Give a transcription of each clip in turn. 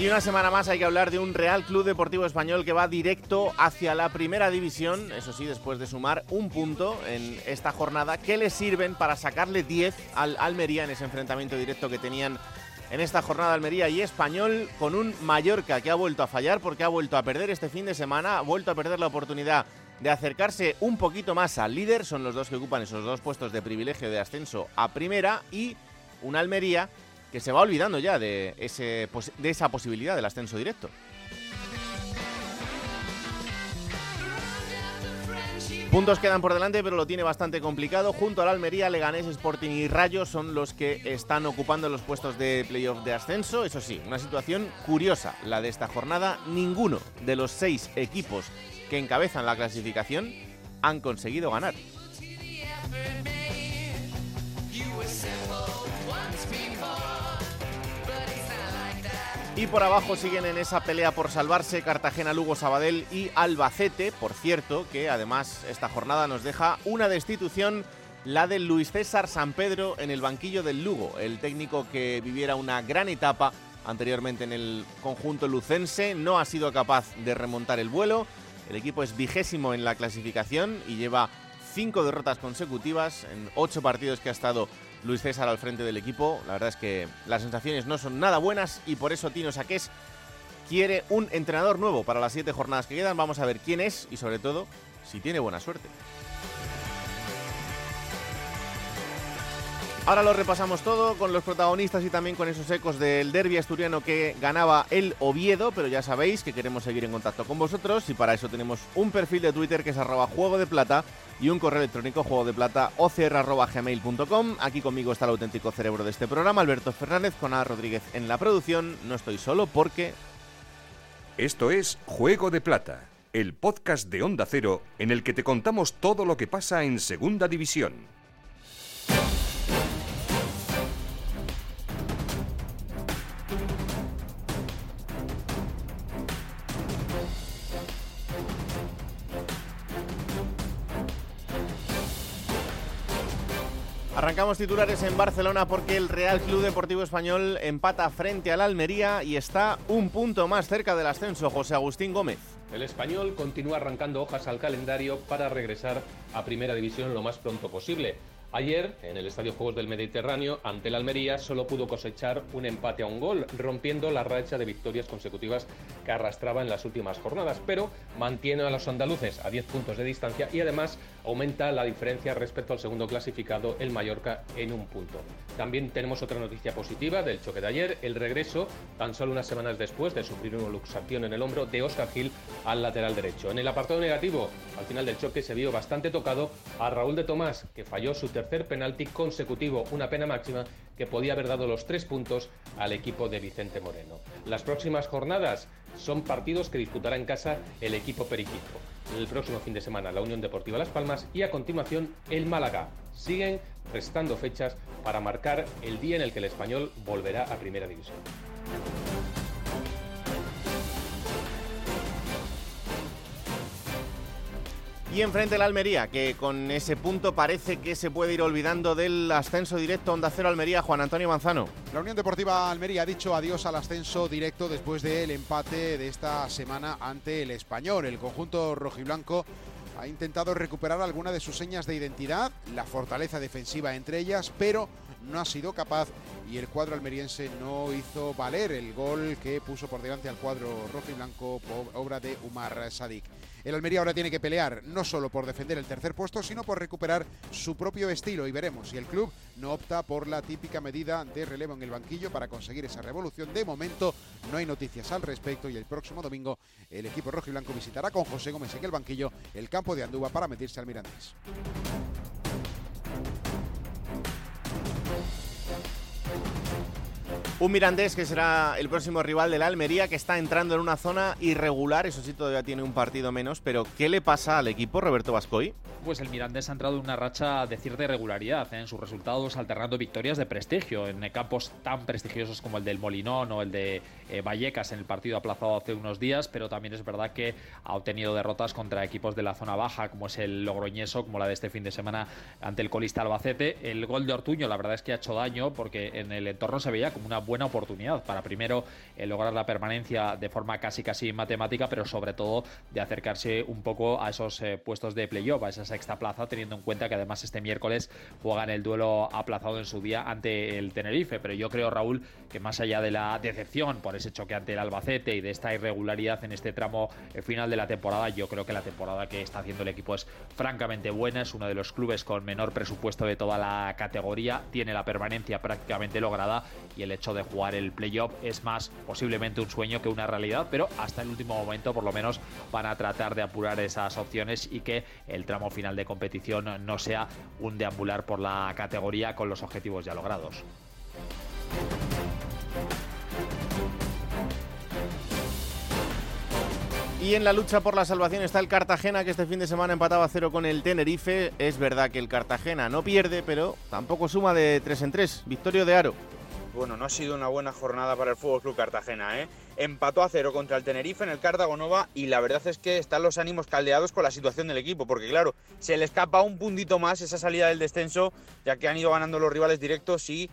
Y una semana más hay que hablar de un Real Club Deportivo Español que va directo hacia la primera división, eso sí, después de sumar un punto en esta jornada que le sirven para sacarle 10 al Almería en ese enfrentamiento directo que tenían en esta jornada Almería y Español con un Mallorca que ha vuelto a fallar porque ha vuelto a perder este fin de semana, ha vuelto a perder la oportunidad de acercarse un poquito más al líder, son los dos que ocupan esos dos puestos de privilegio de ascenso a primera y un Almería que se va olvidando ya de, ese, de esa posibilidad del ascenso directo. Puntos quedan por delante, pero lo tiene bastante complicado. Junto al Almería, Leganés, Sporting y Rayo son los que están ocupando los puestos de playoff de ascenso. Eso sí, una situación curiosa la de esta jornada. Ninguno de los seis equipos que encabezan la clasificación han conseguido ganar. Y por abajo siguen en esa pelea por salvarse Cartagena, Lugo, Sabadell y Albacete. Por cierto, que además esta jornada nos deja una destitución, la de Luis César San Pedro en el banquillo del Lugo, el técnico que viviera una gran etapa anteriormente en el conjunto lucense. No ha sido capaz de remontar el vuelo. El equipo es vigésimo en la clasificación y lleva cinco derrotas consecutivas en ocho partidos que ha estado Luis César al frente del equipo. La verdad es que las sensaciones no son nada buenas y por eso Tino Saqués quiere un entrenador nuevo para las siete jornadas que quedan. Vamos a ver quién es y sobre todo si tiene buena suerte. Ahora lo repasamos todo con los protagonistas y también con esos ecos del derby asturiano que ganaba el Oviedo, pero ya sabéis que queremos seguir en contacto con vosotros y para eso tenemos un perfil de Twitter que es arroba juego de plata y un correo electrónico juego de plata ocr.gmail.com. Aquí conmigo está el auténtico cerebro de este programa, Alberto Fernández, con A. Rodríguez en la producción. No estoy solo porque... Esto es Juego de Plata, el podcast de Onda Cero en el que te contamos todo lo que pasa en Segunda División. Arrancamos titulares en Barcelona porque el Real Club Deportivo Español empata frente al Almería y está un punto más cerca del ascenso. José Agustín Gómez. El español continúa arrancando hojas al calendario para regresar a Primera División lo más pronto posible. Ayer, en el Estadio Juegos del Mediterráneo, ante el Almería, solo pudo cosechar un empate a un gol, rompiendo la racha de victorias consecutivas que arrastraba en las últimas jornadas, pero mantiene a los andaluces a 10 puntos de distancia y además aumenta la diferencia respecto al segundo clasificado, el Mallorca, en un punto. También tenemos otra noticia positiva del choque de ayer, el regreso, tan solo unas semanas después de sufrir una luxación en el hombro de Oscar Gil al lateral derecho. En el apartado negativo, al final del choque se vio bastante tocado a Raúl de Tomás, que falló su tercer penalti consecutivo, una pena máxima que podía haber dado los tres puntos al equipo de Vicente Moreno. Las próximas jornadas son partidos que disputará en casa el equipo periquito. El próximo fin de semana la Unión Deportiva Las Palmas y a continuación el Málaga. Siguen restando fechas para marcar el día en el que el español volverá a Primera División. Y enfrente el Almería, que con ese punto parece que se puede ir olvidando del ascenso directo Onda Cero Almería, Juan Antonio Manzano. La Unión Deportiva Almería ha dicho adiós al ascenso directo después del empate de esta semana ante el Español. El conjunto rojiblanco ha intentado recuperar alguna de sus señas de identidad, la fortaleza defensiva entre ellas, pero no ha sido capaz y el cuadro almeriense no hizo valer el gol que puso por delante al cuadro rojo y blanco, obra de Umar Sadik. El Almería ahora tiene que pelear no solo por defender el tercer puesto, sino por recuperar su propio estilo y veremos si el club no opta por la típica medida de relevo en el banquillo para conseguir esa revolución. De momento no hay noticias al respecto y el próximo domingo el equipo rojo y blanco visitará con José Gómez en el banquillo el campo de Andúba para medirse al Mirandés. Un Mirandés que será el próximo rival de la Almería, que está entrando en una zona irregular, eso sí, todavía tiene un partido menos, pero ¿qué le pasa al equipo, Roberto Vascoy? Pues el Mirandés ha entrado en una racha de cierta irregularidad ¿eh? en sus resultados, alternando victorias de prestigio en campos tan prestigiosos como el del Molinón o el de eh, Vallecas en el partido aplazado hace unos días, pero también es verdad que ha obtenido derrotas contra equipos de la zona baja, como es el Logroñeso, como la de este fin de semana ante el colista Albacete. El gol de Ortuño, la verdad es que ha hecho daño porque en el entorno se veía como una buena oportunidad para primero eh, lograr la permanencia de forma casi casi matemática, pero sobre todo de acercarse un poco a esos eh, puestos de playoff, a esa sexta plaza, teniendo en cuenta que además este miércoles juegan el duelo aplazado en su día ante el Tenerife. Pero yo creo, Raúl, que más allá de la decepción por ese choque ante el Albacete y de esta irregularidad en este tramo eh, final de la temporada, yo creo que la temporada que está haciendo el equipo es francamente buena, es uno de los clubes con menor presupuesto de toda la categoría, tiene la permanencia prácticamente lograda y el hecho de jugar el playoff es más posiblemente un sueño que una realidad, pero hasta el último momento por lo menos van a tratar de apurar esas opciones y que el tramo final de competición no sea un deambular por la categoría con los objetivos ya logrados. Y en la lucha por la salvación está el Cartagena, que este fin de semana empataba cero con el Tenerife. Es verdad que el Cartagena no pierde, pero tampoco suma de 3 en 3. Victorio de Aro. Bueno, no ha sido una buena jornada para el Fútbol Club Cartagena, ¿eh? Empató a cero contra el Tenerife en el Cartagonova y la verdad es que están los ánimos caldeados con la situación del equipo, porque claro, se le escapa un puntito más esa salida del descenso, ya que han ido ganando los rivales directos y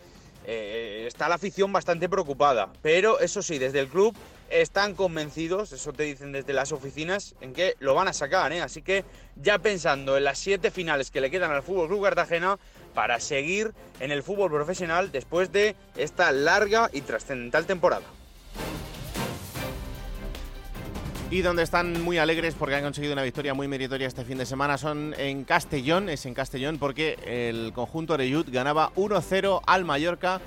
eh, está la afición bastante preocupada. Pero eso sí, desde el club están convencidos, eso te dicen desde las oficinas, en que lo van a sacar, ¿eh? Así que ya pensando en las siete finales que le quedan al Fútbol Club Cartagena para seguir en el fútbol profesional después de esta larga y trascendental temporada. Y donde están muy alegres porque han conseguido una victoria muy meritoria este fin de semana son en Castellón, es en Castellón porque el conjunto Oreyud ganaba 1-0 al Mallorca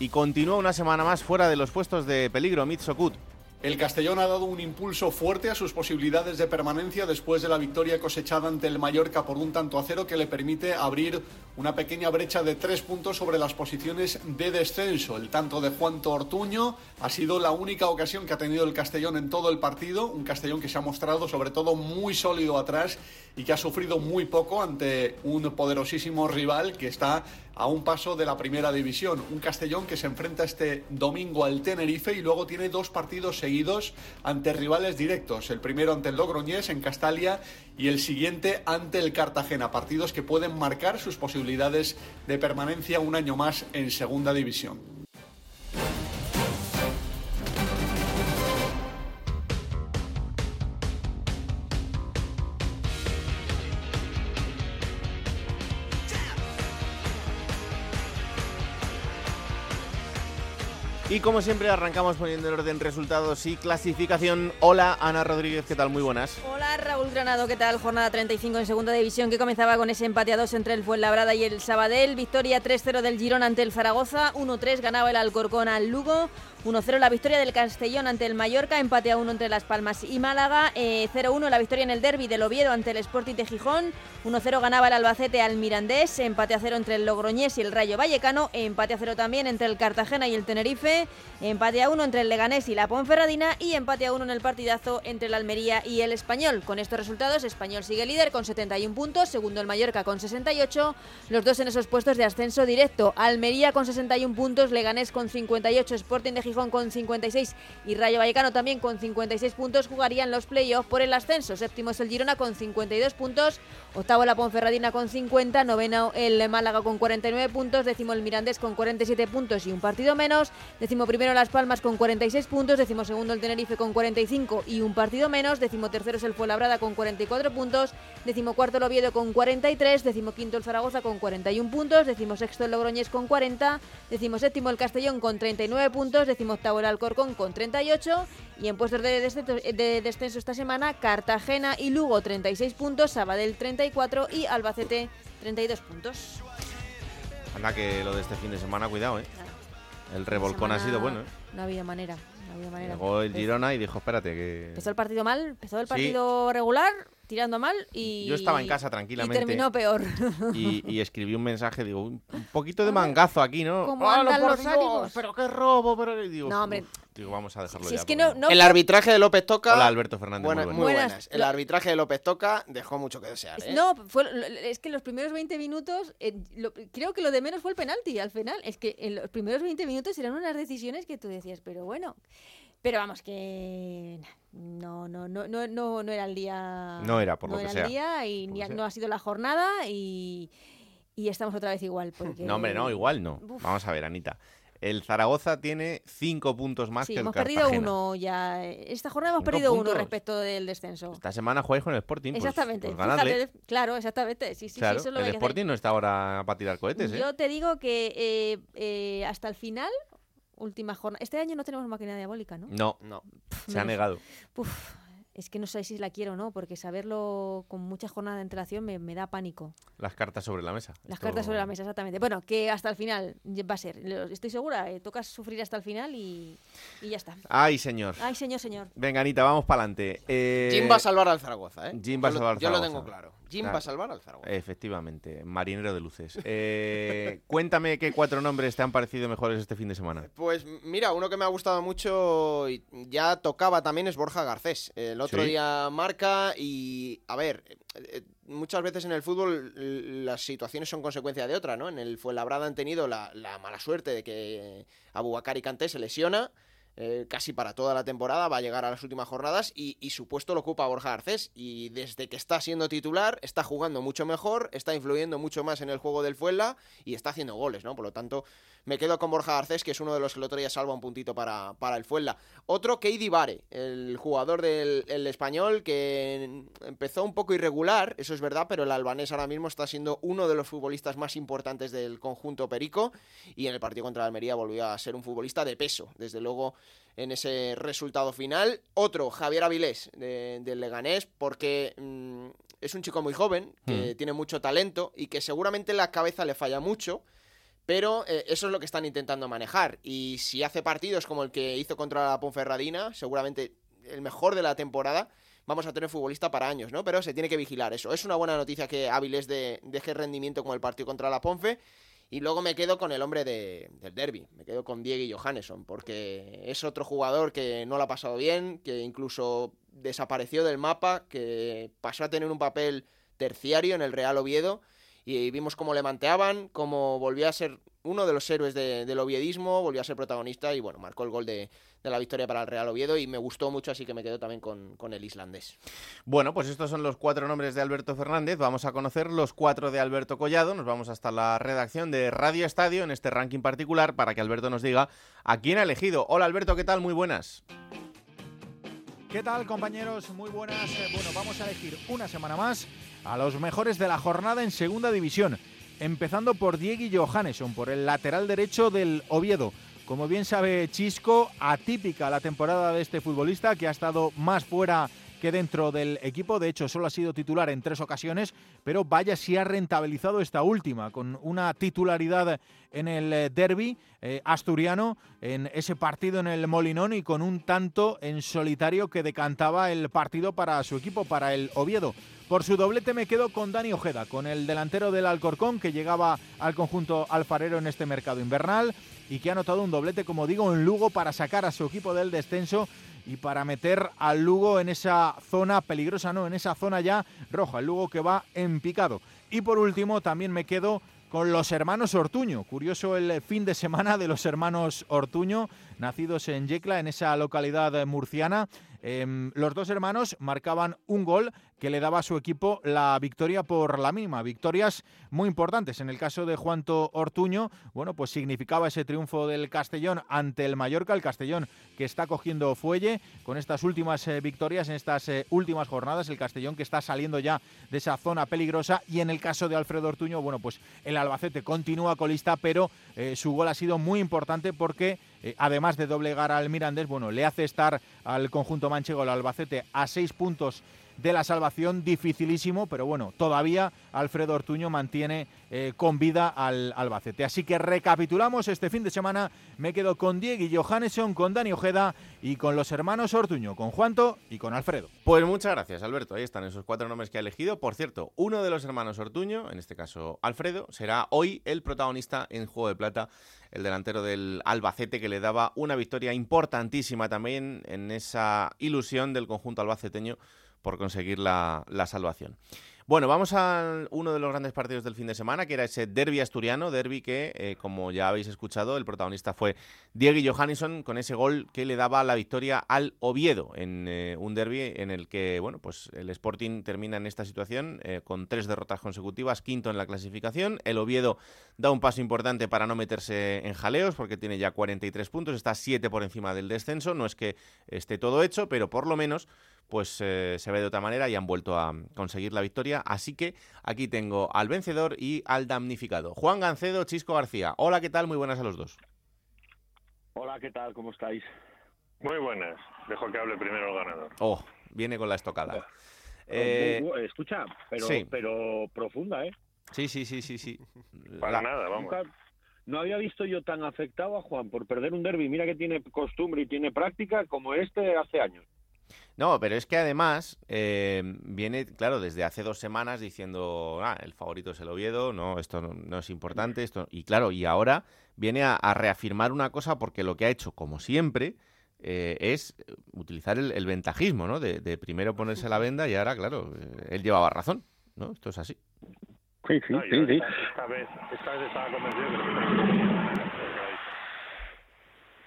y continúa una semana más fuera de los puestos de peligro Mitsokut. El Castellón ha dado un impulso fuerte a sus posibilidades de permanencia después de la victoria cosechada ante el Mallorca por un tanto a cero que le permite abrir una pequeña brecha de tres puntos sobre las posiciones de descenso. El tanto de Juan Tortuño ha sido la única ocasión que ha tenido el Castellón en todo el partido, un Castellón que se ha mostrado sobre todo muy sólido atrás y que ha sufrido muy poco ante un poderosísimo rival que está a un paso de la primera división. Un Castellón que se enfrenta este domingo al Tenerife y luego tiene dos partidos seguidos ante rivales directos. El primero ante el Logroñés en Castalia y el siguiente ante el Cartagena. Partidos que pueden marcar sus posibilidades de permanencia un año más en segunda división. Y como siempre arrancamos poniendo en orden resultados y clasificación. Hola Ana Rodríguez, ¿qué tal? Muy buenas. Hola Raúl Granado, ¿qué tal? Jornada 35 en segunda división que comenzaba con ese empate a dos entre el Fuenlabrada y el Sabadell. Victoria 3-0 del Girón ante el Zaragoza. 1-3 ganaba el Alcorcón al Lugo. 1-0 la victoria del Castellón ante el Mallorca, empate a 1 entre Las Palmas y Málaga, 0-1 eh, la victoria en el derby del Oviedo ante el Sporting de Gijón, 1-0 ganaba el Albacete al Mirandés, empate a 0 entre el Logroñés y el Rayo Vallecano, empate a 0 también entre el Cartagena y el Tenerife, empate a 1 entre el Leganés y la Ponferradina y empate a 1 en el partidazo entre el Almería y el Español. Con estos resultados, Español sigue líder con 71 puntos, segundo el Mallorca con 68, los dos en esos puestos de ascenso directo, Almería con 61 puntos, Leganés con 58, Sporting de Gijón con 56 y Rayo Vallecano también con 56 puntos jugarían los playoffs por el ascenso. Séptimo es el Girona con 52 puntos, octavo la Ponferradina con 50, noveno el Málaga con 49 puntos, décimo el Mirandés con 47 puntos y un partido menos, décimo primero Las Palmas con 46 puntos, décimo segundo el Tenerife con 45 y un partido menos, décimo tercero es el Fuenlabrada con 44 puntos, décimo cuarto el Oviedo con 43, décimo quinto el Zaragoza con 41 puntos, décimo sexto el Logroñés con 40, décimo séptimo el Castellón con 39 puntos, décimo octavo el Alcorcón con 38 y en puestos de descenso, esta semana Cartagena y Lugo 36 puntos, Sabadell 34 y Albacete 32 puntos. Anda que lo de este fin de semana, cuidado, ¿eh? El revolcón ha sido bueno, ¿eh? No había manera. No manera. Llegó el Girona y dijo, espérate que... Empezó el partido mal, empezó el partido regular, tirando mal y... Yo estaba en casa Y tranquilamente. terminó peor. Y, y escribí un mensaje, digo, un poquito de mangazo aquí, ¿no? ¿Cómo ¡Hala, andan los ánimos? Pero qué robo, pero... y Digo, No, hombre. uf, digo, vamos a dejarlo Si ya. es que porque no, no El arbitraje de López Toca. Hola, Alberto Fernández, Buena- muy muy buenas. buenas. Buenas. El arbitraje de López Toca dejó mucho que desear. ¿eh? No, fue, es que los primeros 20 minutos, eh, lo- creo que lo de menos fue el penalti al final. Es que en los primeros 20 minutos eran unas decisiones que tú decías, pero bueno. Pero vamos, que no, no, no, no, no, no era el día. No era, por no lo que era sea. el día y ni que no ha sido la jornada y, y estamos otra vez igual. Porque... No, hombre, no, igual no. Uf. Vamos a ver, Anita. El Zaragoza tiene cinco puntos más Sí, que el hemos perdido uno ya. Esta jornada hemos perdido uno respecto del descenso. Esta semana jugáis con el Sporting. pues- Exactamente. Pues, fíjate, claro, exactamente. Sí, sí, sí, claro, eso es lo el que que hacer. Sporting no está ahora para tirar cohetes, ¿eh? Yo te digo que eh, eh, hasta el final, última jornada. Este año no tenemos máquina diabólica, ¿no? No, No. se ha negado. Uf, es que no sé si la quiero o no, porque saberlo con mucha jornada de antelación me, me da pánico. Las cartas sobre la mesa. Las Esto- cartas sobre la mesa, exactamente. Bueno, que hasta el final va a ser. Estoy segura, eh, toca sufrir hasta el final y, y ya está. Ay, señor. Ay, señor, señor. Venga, Anita, vamos para adelante. Jim va a salvar al Zaragoza, ¿eh? Jim va a Yo salvar al Yo lo Zaragoza. tengo claro. Jim Claro. va a salvar al Zaragoza. Efectivamente, marinero de luces. Eh, cuéntame qué cuatro nombres te han parecido mejores este fin de semana. Pues mira, uno que me ha gustado mucho y ya tocaba también es Borja Garcés. El otro Sí. día marca y, a ver, eh, eh, muchas veces en el fútbol las situaciones son consecuencia de otra, ¿no? En el Fuenlabrada han tenido la, la mala suerte de que Abubakar y Kanté se lesiona. Eh, casi para toda la temporada, va a llegar a las últimas jornadas y, y su puesto lo ocupa Borja Garcés y desde que está siendo titular está jugando mucho mejor, está influyendo mucho más en el juego del Fuenla y está haciendo goles, ¿no? Por lo tanto, me quedo con Borja Garcés, que es uno de los que el otro día salva un puntito para, para el Fuenla. Otro, Keidi Vare, el jugador del el español que empezó un poco irregular, eso es verdad, pero el albanés ahora mismo está siendo uno de los futbolistas más importantes del conjunto Perico y en el partido contra Almería volvió a ser un futbolista de peso, desde luego en ese resultado final. Otro, Javier Avilés, de- del Leganés, porque mm, es un chico muy joven, que tiene mucho talento y que seguramente la cabeza le falla mucho. Pero eh, eso es lo que están intentando manejar. Y si hace partidos como el que hizo contra la Ponferradina, seguramente el mejor de la temporada, vamos a tener futbolista para años, ¿no? Pero se tiene que vigilar eso. Es una buena noticia que Áviles de, deje rendimiento como el partido contra la Ponfe. Y luego me quedo con el hombre de- del derby, me quedo con Diego Johannesson, porque es otro jugador que no lo ha pasado bien, que incluso desapareció del mapa, que pasó a tener un papel terciario en el Real Oviedo y vimos cómo le manteaban, cómo volvía a ser uno de los héroes de- del oviedismo, volvió a ser protagonista y bueno, marcó el gol de, de la victoria para el Real Oviedo y me gustó mucho, así que me quedo también con, con el islandés. Bueno, pues estos son los cuatro nombres de Alberto Fernández. Vamos a conocer los cuatro de Alberto Collado. Nos vamos hasta la redacción de Radio Estadio en este ranking particular para que Alberto nos diga a quién ha elegido. Hola Alberto, ¿qué tal? Muy buenas. ¿Qué tal compañeros? Muy buenas. Eh, Bueno, vamos a elegir una semana más a los mejores de la jornada en segunda división. Empezando por Diego Johannesson, por el lateral derecho del Oviedo. Como bien sabe Chisco, atípica la temporada de este futbolista que ha estado más fuera que dentro del equipo. De hecho, solo ha sido titular en tres ocasiones, pero vaya si ha rentabilizado esta última, con una titularidad en el eh, derby eh, asturiano, en ese partido en el Molinón y con un tanto en solitario que decantaba el partido para su equipo, para el Oviedo. Por su doblete me quedo con Dani Ojeda, con el delantero del Alcorcón que llegaba al conjunto alfarero en este mercado invernal y que ha anotado un doblete, como digo, en Lugo para sacar a su equipo del descenso y para meter al Lugo en esa zona peligrosa, no, en esa zona ya roja, el Lugo que va en picado. Y por último también me quedo con los hermanos Ortuño. Curioso el fin de semana de los hermanos Ortuño, nacidos en Yecla, en esa localidad murciana. Em, los dos hermanos marcaban un gol que le daba a su equipo la victoria por la mínima. Victorias muy importantes. En el caso de Juanto Ortuño, bueno, pues significaba ese triunfo del Castellón ante el Mallorca, el Castellón que está cogiendo fuelle con estas últimas eh, victorias en estas eh, últimas jornadas, el Castellón que está saliendo ya de esa zona peligrosa y en el caso de Alfredo Ortuño, bueno, pues el Albacete continúa colista, pero eh, su gol ha sido muy importante porque eh, además de doblegar al Mirandés, bueno, le hace estar al conjunto manchego, el Albacete, a seis puntos de la salvación dificilísimo, pero bueno, todavía Alfredo Ortuño mantiene eh, con vida al Albacete. Así que recapitulamos este fin de semana, me quedo con Diego y Johannesson, con Dani Ojeda y con los hermanos Ortuño, con Juanto y con Alfredo. Pues muchas gracias, Alberto. Ahí están esos cuatro nombres que ha elegido. Por cierto, uno de los hermanos Ortuño, en este caso Alfredo, será hoy el protagonista en Juego de Plata, el delantero del Albacete, que le daba una victoria importantísima también en esa ilusión del conjunto albaceteño por conseguir la, la salvación. Bueno, vamos a uno de los grandes partidos del fin de semana, que era ese derby asturiano, derby que, eh, como ya habéis escuchado, el protagonista fue Diego Johannesson con ese gol que le daba la victoria al Oviedo en eh, un derby en el que, bueno, pues el Sporting termina en esta situación eh, con tres derrotas consecutivas, quinto en la clasificación. El Oviedo da un paso importante para no meterse en jaleos porque tiene ya 43 puntos, está siete por encima del descenso. No es que esté todo hecho, pero por lo menos pues eh, se ve de otra manera y han vuelto a conseguir la victoria. Así que aquí tengo al vencedor y al damnificado. Juan Gancedo, Chisco García. Hola, ¿qué tal? Muy buenas a los dos. Hola, ¿qué tal? ¿Cómo estáis? Muy buenas. Dejo que hable primero el ganador. Oh, viene con la estocada. Eh, escucha, pero, pero profunda, ¿eh? Sí, sí, sí, sí, sí. Para nada, vamos. no había visto yo tan afectado a Juan por perder un derby. Mira que tiene costumbre y tiene práctica como este hace años. No, pero es que además eh, viene, claro, desde hace dos semanas diciendo, ah, el favorito es el Oviedo, no, esto no, es importante, esto y claro, y ahora viene a, reafirmar una cosa porque lo que ha hecho, como siempre, eh, es utilizar el, ventajismo, ¿no? De, primero ponerse la venda y ahora, claro, eh, él llevaba razón, ¿no? Esto es así. Sí, sí, sí, sí. Esta, vez, esta vez estaba convencido que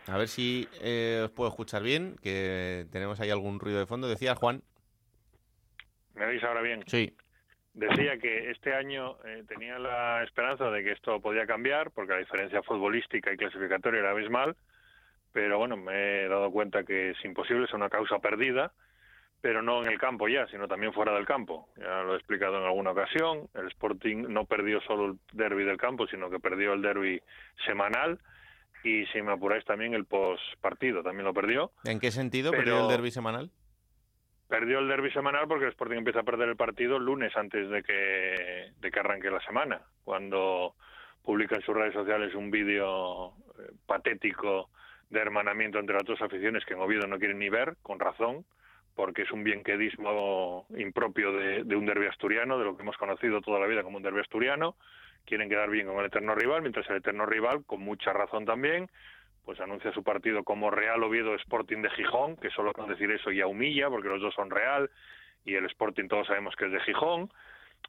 a ver si eh, os puedo escuchar bien, que tenemos ahí algún ruido de fondo. Decía Juan. ¿Me veis ahora bien? Sí. Decía que este año eh, tenía la esperanza de que esto podía cambiar, porque la diferencia futbolística y clasificatoria era abismal, pero bueno, me he dado cuenta que es imposible, es una causa perdida, pero no en el campo ya, sino también fuera del campo. Ya lo he explicado en alguna ocasión, el Sporting no perdió solo el derby del campo, sino que perdió el derby semanal, y si me apuráis también el postpartido, también lo perdió. ¿En qué sentido perdió el derby semanal? Perdió el derby semanal porque el Sporting empieza a perder el partido el lunes antes de que, de que arranque la semana, cuando publica en sus redes sociales un vídeo eh, patético de hermanamiento entre las dos aficiones que en Oviedo no quieren ni ver, con razón, porque es un bienquedismo impropio de, de un derbi asturiano, de lo que hemos conocido toda la vida como un derbi asturiano, quieren quedar bien con el eterno rival, mientras el eterno rival, con mucha razón también, pues anuncia su partido como Real Oviedo Sporting de Gijón, que solo con decir eso ya humilla, porque los dos son Real y el Sporting todos sabemos que es de Gijón.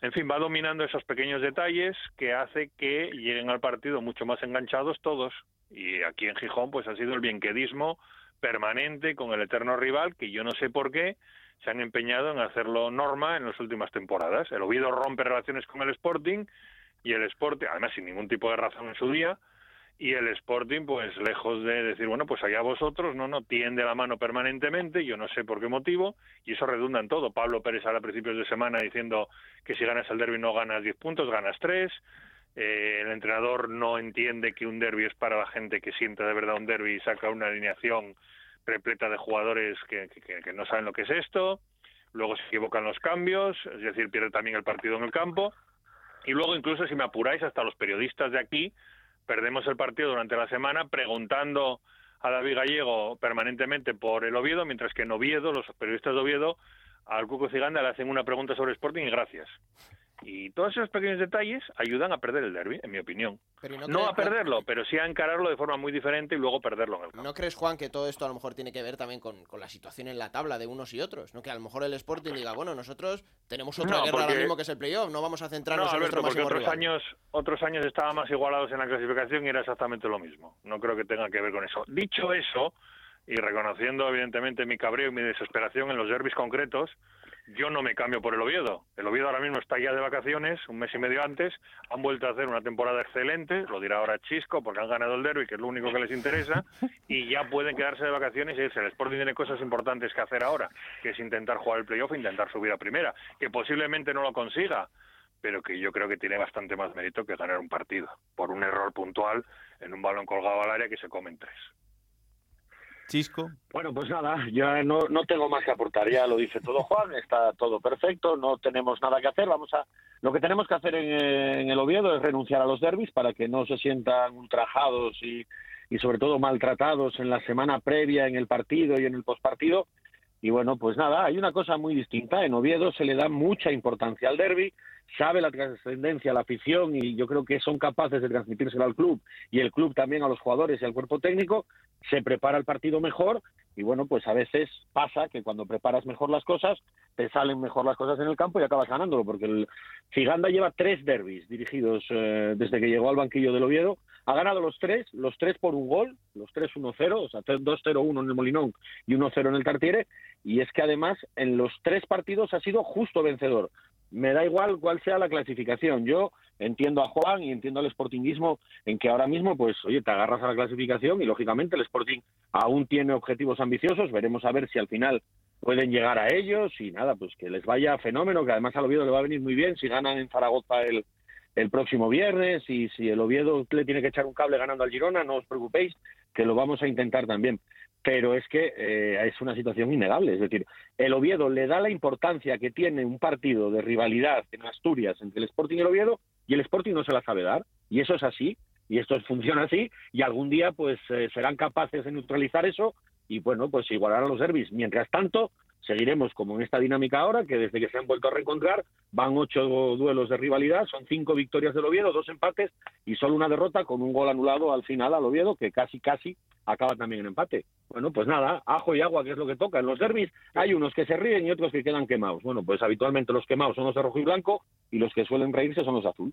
En fin, va dominando esos pequeños detalles que hace que lleguen al partido mucho más enganchados todos. Y aquí en Gijón, pues ha sido el bienquedismo permanente con el eterno rival, que yo no sé por qué se han empeñado en hacerlo norma en las últimas temporadas. El Oviedo rompe relaciones con el Sporting y el Sporting, además sin ningún tipo de razón en su día, y el Sporting, pues lejos de decir, bueno, pues allá vosotros, no, no, tiende la mano permanentemente, yo no sé por qué motivo, y eso redunda en todo. Pablo Pérez a principios de semana diciendo que si ganas el derby no ganas 10 puntos, ganas 3. Eh, el entrenador no entiende que un derby es para la gente que siente de verdad un derby y saca una alineación repleta de jugadores que, que no saben lo que es esto. Luego se equivocan los cambios, es decir, pierde también el partido en el campo. Y luego, incluso, si me apuráis, hasta los periodistas de aquí perdemos el partido durante la semana preguntando a David Gallego permanentemente por el Oviedo, mientras que en Oviedo, los periodistas de Oviedo, al Cuco Ciganda le hacen una pregunta sobre Sporting y gracias. Y todos esos pequeños detalles ayudan a perder el derby, en mi opinión. no, a perderlo, pero sí a encararlo de forma muy diferente y luego perderlo en el campo. ¿No crees, Juan, que todo esto a lo mejor tiene que ver también con, la situación en la tabla de unos y otros? ¿No? Que a lo mejor el Sporting diga, bueno, nosotros tenemos otra guerra ahora mismo que es el playoff, no vamos a centrarnos en nuestro porque otros años otros años estaban más igualados en la clasificación y era exactamente lo mismo. No creo que tenga que ver con eso. Dicho eso, y reconociendo evidentemente mi cabreo y mi desesperación en los derbis concretos, yo no me cambio por el Oviedo. El Oviedo ahora mismo está ya de vacaciones, un mes y medio antes, han vuelto a hacer una temporada excelente, lo dirá ahora Chisco, porque han ganado el derby, que es lo único que les interesa, y ya pueden quedarse de vacaciones y irse. El Sporting tiene cosas importantes que hacer ahora, que es intentar jugar el playoff e intentar subir a primera, que posiblemente no lo consiga, pero que yo creo que tiene bastante más mérito que ganar un partido, por un error puntual en un balón colgado al área que se comen tres. Bueno, pues nada, ya no, no tengo más que aportar, ya lo dice todo Juan, está todo perfecto, no tenemos nada que hacer, vamos a... Lo que tenemos que hacer en, en el Oviedo es renunciar a los derbis para que no se sientan ultrajados y, y sobre todo maltratados en la semana previa, en el partido y en el postpartido. Y bueno, pues nada, hay una cosa muy distinta. En Oviedo se le da mucha importancia al derby, sabe la trascendencia, la afición y yo creo que son capaces de transmitírselo al club y el club también a los jugadores y al cuerpo técnico. Se prepara el partido mejor y bueno, pues a veces pasa que cuando preparas mejor las cosas, te salen mejor las cosas en el campo y acabas ganándolo, porque el Giganda lleva tres derbis dirigidos eh, desde que llegó al banquillo del Oviedo. Ha ganado los tres, los tres por un gol, los tres 1-0, o sea, 2-0-1 en el Molinón y 1-0 en el Tartiere, y es que además en los tres partidos ha sido justo vencedor. Me da igual cuál sea la clasificación. Yo entiendo a Juan y entiendo al sportinguismo en que ahora mismo, pues, oye, te agarras a la clasificación y lógicamente el Sporting aún tiene objetivos ambiciosos. Veremos a ver si al final pueden llegar a ellos y nada, pues que les vaya fenómeno, que además al Oviedo le va a venir muy bien si ganan en Zaragoza el, el próximo viernes y si el Oviedo le tiene que echar un cable ganando al Girona, no os preocupéis, que lo vamos a intentar también. Pero es que eh, es una situación innegable. Es decir, el Oviedo le da la importancia que tiene un partido de rivalidad en Asturias entre el Sporting y el Oviedo y el Sporting no se la sabe dar. Y eso es así. Y esto funciona así. Y algún día pues eh, serán capaces de neutralizar eso y bueno, pues igualar a los derbis. Mientras tanto, seguiremos como en esta dinámica ahora, que desde que se han vuelto a reencontrar van ocho duelos de rivalidad, son cinco victorias del Oviedo, dos empates y solo una derrota con un gol anulado al final al Oviedo, que casi, casi acaba también en empate. Bueno, pues nada, ajo y agua, que es lo que toca. En los derbis hay unos que se ríen y otros que quedan quemados. Bueno, pues habitualmente los quemados son los de rojo y blanco y los que suelen reírse son los azul.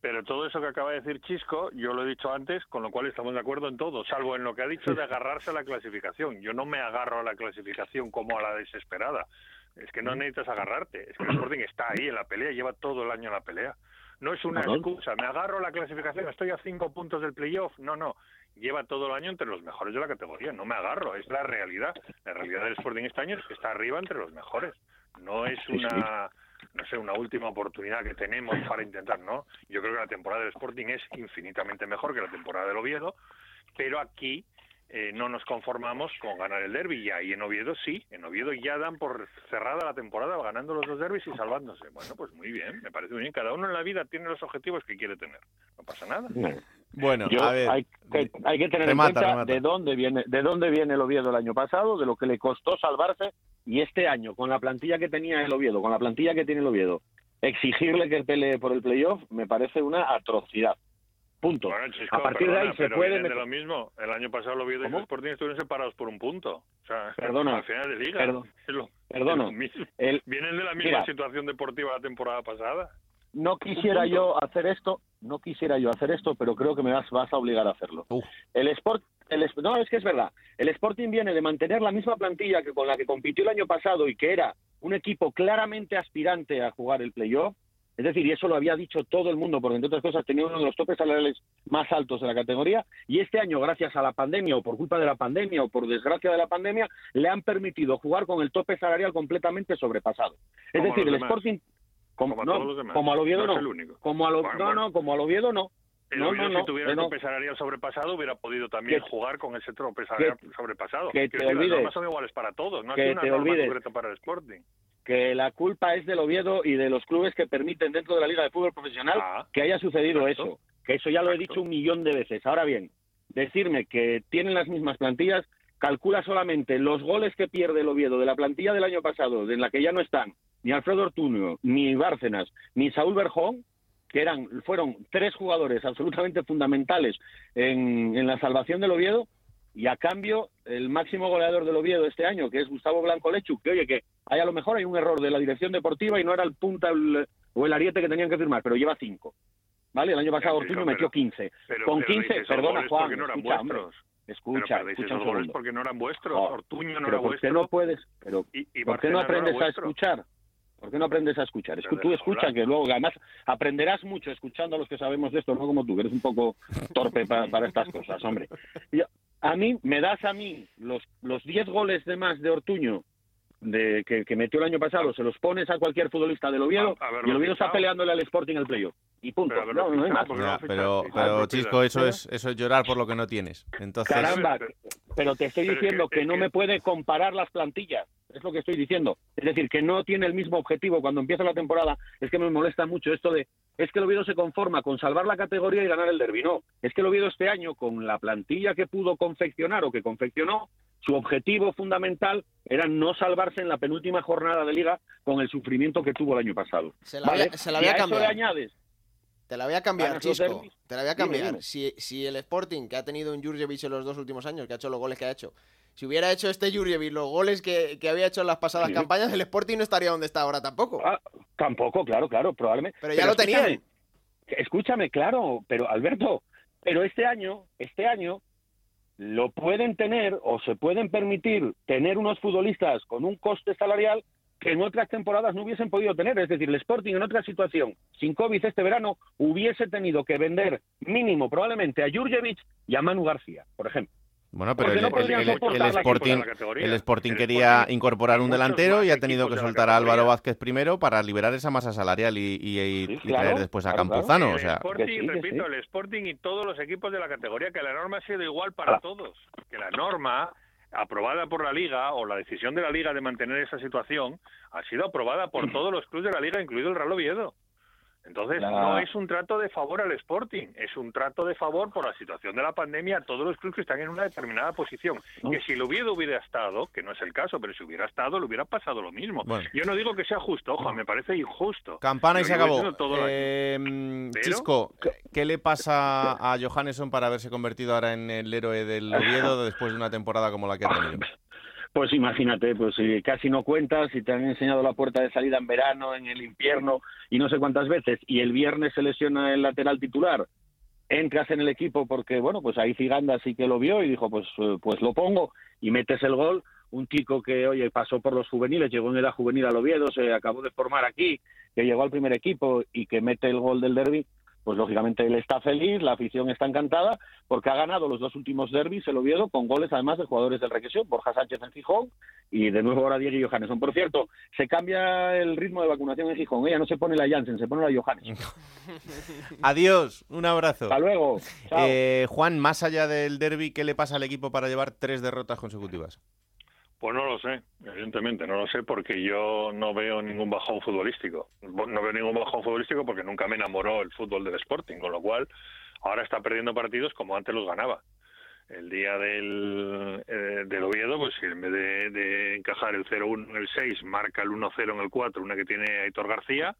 Pero todo eso que acaba de decir Chisco, yo lo he dicho antes, con lo cual estamos de acuerdo en todo, salvo en lo que ha dicho de agarrarse a la clasificación. Yo no me agarro a la clasificación como a la desesperada. Es que no necesitas agarrarte. Es que el Sporting está ahí en la pelea, lleva todo el año en la pelea. No es una excusa. Me agarro a la clasificación, estoy a cinco puntos del playoff. No, no. Lleva todo el año entre los mejores de la categoría. No me agarro, es la realidad. La realidad del Sporting este año es que está arriba entre los mejores. No es una no sé, una última oportunidad que tenemos para intentar, ¿no? Yo creo que la temporada del Sporting es infinitamente mejor que la temporada del Oviedo, pero aquí eh, no nos conformamos con ganar el derby y ahí en Oviedo sí, en Oviedo ya dan por cerrada la temporada ganando los dos derbis y salvándose. Bueno, pues muy bien, me parece muy bien. Cada uno en la vida tiene los objetivos que quiere tener. No pasa nada. Bueno, Yo- a ver. hay, que, hay que tener Remata, en cuenta remata. de dónde viene de dónde viene el Oviedo el año pasado, de lo que le costó salvarse y este año con la plantilla que tenía el Oviedo, con la plantilla que tiene el Oviedo, exigirle que pelee por el playoff me parece una atrocidad. Punto. Bueno, Chisco, a partir de ahí se puede meter- lo mismo. El año pasado el Oviedo y el. Sporting estuvieron separados por un punto. O sea, Perdona, al final de liga. perdón, es lo, perdona. es lo mismo. El- Vienen de la misma Mira. situación deportiva la temporada pasada. No quisiera yo hacer esto, no quisiera yo hacer esto, pero creo que me vas, vas a obligar a hacerlo. El Sport, el, no, es que es verdad. El Sporting viene de mantener la misma plantilla que con la que compitió el año pasado y que era un equipo claramente aspirante a jugar el playoff. Es decir, y eso lo había dicho todo el mundo, porque entre otras cosas tenía uno de los topes salariales más altos de la categoría. Y este año, gracias a la pandemia, o por culpa de la pandemia, o por desgracia de la pandemia, le han permitido jugar con el tope salarial completamente sobrepasado. Es Como decir, el. Sporting, como, Como a no, todos los demás. como al Oviedo No no, el único. como a lo- Bueno, no, bueno. no, como al Oviedo no. El no, Oviedo, no, si tuviera no. tope salarial sobrepasado, hubiera podido también Que- jugar con ese salarial sobrepasado. que te olvides. Las normas son iguales para todos, no Que hay una te norma olvides. concreta para el Sporting. que la culpa es del Oviedo y de los clubes que permiten dentro de la Liga de Fútbol Profesional Ah, que haya sucedido exacto. eso. Que eso ya lo he dicho un millón de veces. Ahora bien, decirme que tienen las mismas plantillas, calcula solamente los goles que pierde el Oviedo de la plantilla del año pasado, en la que ya no están ni Alfredo Ortuño, ni Bárcenas, ni Saúl Berjón, que eran, fueron tres jugadores absolutamente fundamentales en, en la salvación del Oviedo, y a cambio el máximo goleador del Oviedo este año, que es Gustavo Blanco Lechu, que oye, que hay a lo mejor hay un error de la dirección deportiva y no era el punta el- o el ariete que tenían que firmar, pero lleva cinco. ¿Vale? El año pasado Ortuño metió 15. Pero, Con pero 15, dices esos perdona Juan, porque no eran escucha, vuestros. Escucha, un porque no eran vuestros. Oh, Ortuño no pero era ¿por vuestro. qué no puedes? Pero, y, y ¿Por qué no aprendes a escuchar? ¿Por qué no aprendes a escuchar? Tú déjalo escucha, hablar. que luego además aprenderás mucho escuchando a los que sabemos de esto, no como tú, que eres un poco torpe pa- para estas cosas, hombre. A mí, me das a mí los los 10 goles de más de Ortuño de, que, que metió el año pasado, se los pones a cualquier futbolista del Oviedo A- y el Oviedo está peleándole al Sporting el playoff. Y punto. Pero No, no hay más. Ya, pero, pero Chisco, eso es, eso es llorar por lo que no tienes. Entonces, Caramba, pero te estoy diciendo que- no me puede comparar las plantillas. Es lo que estoy diciendo. Es decir, que no tiene el mismo objetivo cuando empieza la temporada. Es que me molesta mucho esto de. Es que el Oviedo se conforma con salvar la categoría y ganar el derbi. No. Es que el Oviedo este año, con la plantilla que pudo confeccionar o que confeccionó, su objetivo fundamental era no salvarse en la penúltima jornada de liga con el sufrimiento que tuvo el año pasado. Se la ¿Vale? voy a- se la Y voy a eso cambiar. le añades Te la voy a cambiar, Chisco. derbis. Te la voy a cambiar. dime. Si, si el Sporting, que ha tenido un Jurjevic en los dos últimos años, que ha hecho los goles que ha hecho, si hubiera hecho este Jurjevic los goles que, que había hecho en las pasadas Sí. campañas, el Sporting no estaría donde está ahora tampoco. Ah, tampoco, claro, claro, probablemente. Pero ya lo tenían. escúchame, Escúchame, claro, pero Alberto, pero este año, este año lo pueden tener o se pueden permitir tener unos futbolistas con un coste salarial que en otras temporadas no hubiesen podido tener. Es decir, el Sporting en otra situación, sin COVID este verano, hubiese tenido que vender mínimo probablemente a Jurjevic y a Manu García, por ejemplo. Bueno, pero el, no el- podrían el- el soportar la Sporting, el quería Sporting, incorporar un delantero y ha tenido que soltar a Álvaro. Vázquez primero para liberar esa masa salarial y, y- y- Sí, y claro, traer después a claro, claro. Campuzano. el O sea, Sporting, que sí, que repito, sí. el Sporting y todos los equipos de la categoría, que la norma ha sido igual para Ah. todos. Que la norma aprobada por la Liga o la decisión de la Liga de mantener esa situación ha sido aprobada por todos los clubes de la Liga, incluido el Real Oviedo. Entonces, La- no es un trato de favor al Sporting, es un trato de favor por la situación de la pandemia a todos los clubes que están en una determinada posición. No. Que si el Oviedo hubiera estado, que no es el caso, pero si hubiera estado, le hubiera pasado lo mismo. Bueno. Yo no digo que sea justo, ojo, me parece injusto. Campana y Lo se acabó. Eh, Pero- Chisco, ¿qué le pasa a Johannesson para haberse convertido ahora en el héroe del Oviedo después de una temporada como la que ha tenido? Pues imagínate, pues si casi no cuentas, si te han enseñado la puerta de salida en verano, en el invierno y no sé cuántas veces, y el viernes se lesiona el lateral titular, entras en el equipo porque, bueno, pues ahí Ciganda sí que lo vio y dijo, pues, eh, pues lo pongo y metes el gol. Un chico que, oye, pasó por los juveniles, llegó en edad juvenil al Oviedo, se acabó de formar aquí, que llegó al primer equipo y que mete el gol del derby, pues lógicamente él está feliz, la afición está encantada, porque ha ganado los dos últimos derbis el Oviedo con goles además de jugadores del Requesión, Borja Sánchez en Gijón y de nuevo ahora Diego Johannesson. Por cierto, se cambia el ritmo de vacunación en Gijón, ella no se pone la Janssen, se pone la Johannesson. Adiós, un abrazo. Hasta luego. Chao. Eh, Juan, más allá del derby, ¿qué le pasa al equipo para llevar tres derrotas consecutivas? Pues no lo sé, evidentemente, no lo sé porque yo no veo ningún bajón futbolístico. No veo ningún bajón futbolístico porque nunca me enamoró el fútbol del Sporting, con lo cual ahora está perdiendo partidos como antes los ganaba. El día del, eh, del Oviedo, pues si en vez de, de encajar el 0-1 en el 6, marca el 1-0 en el 4, una que tiene Aitor García,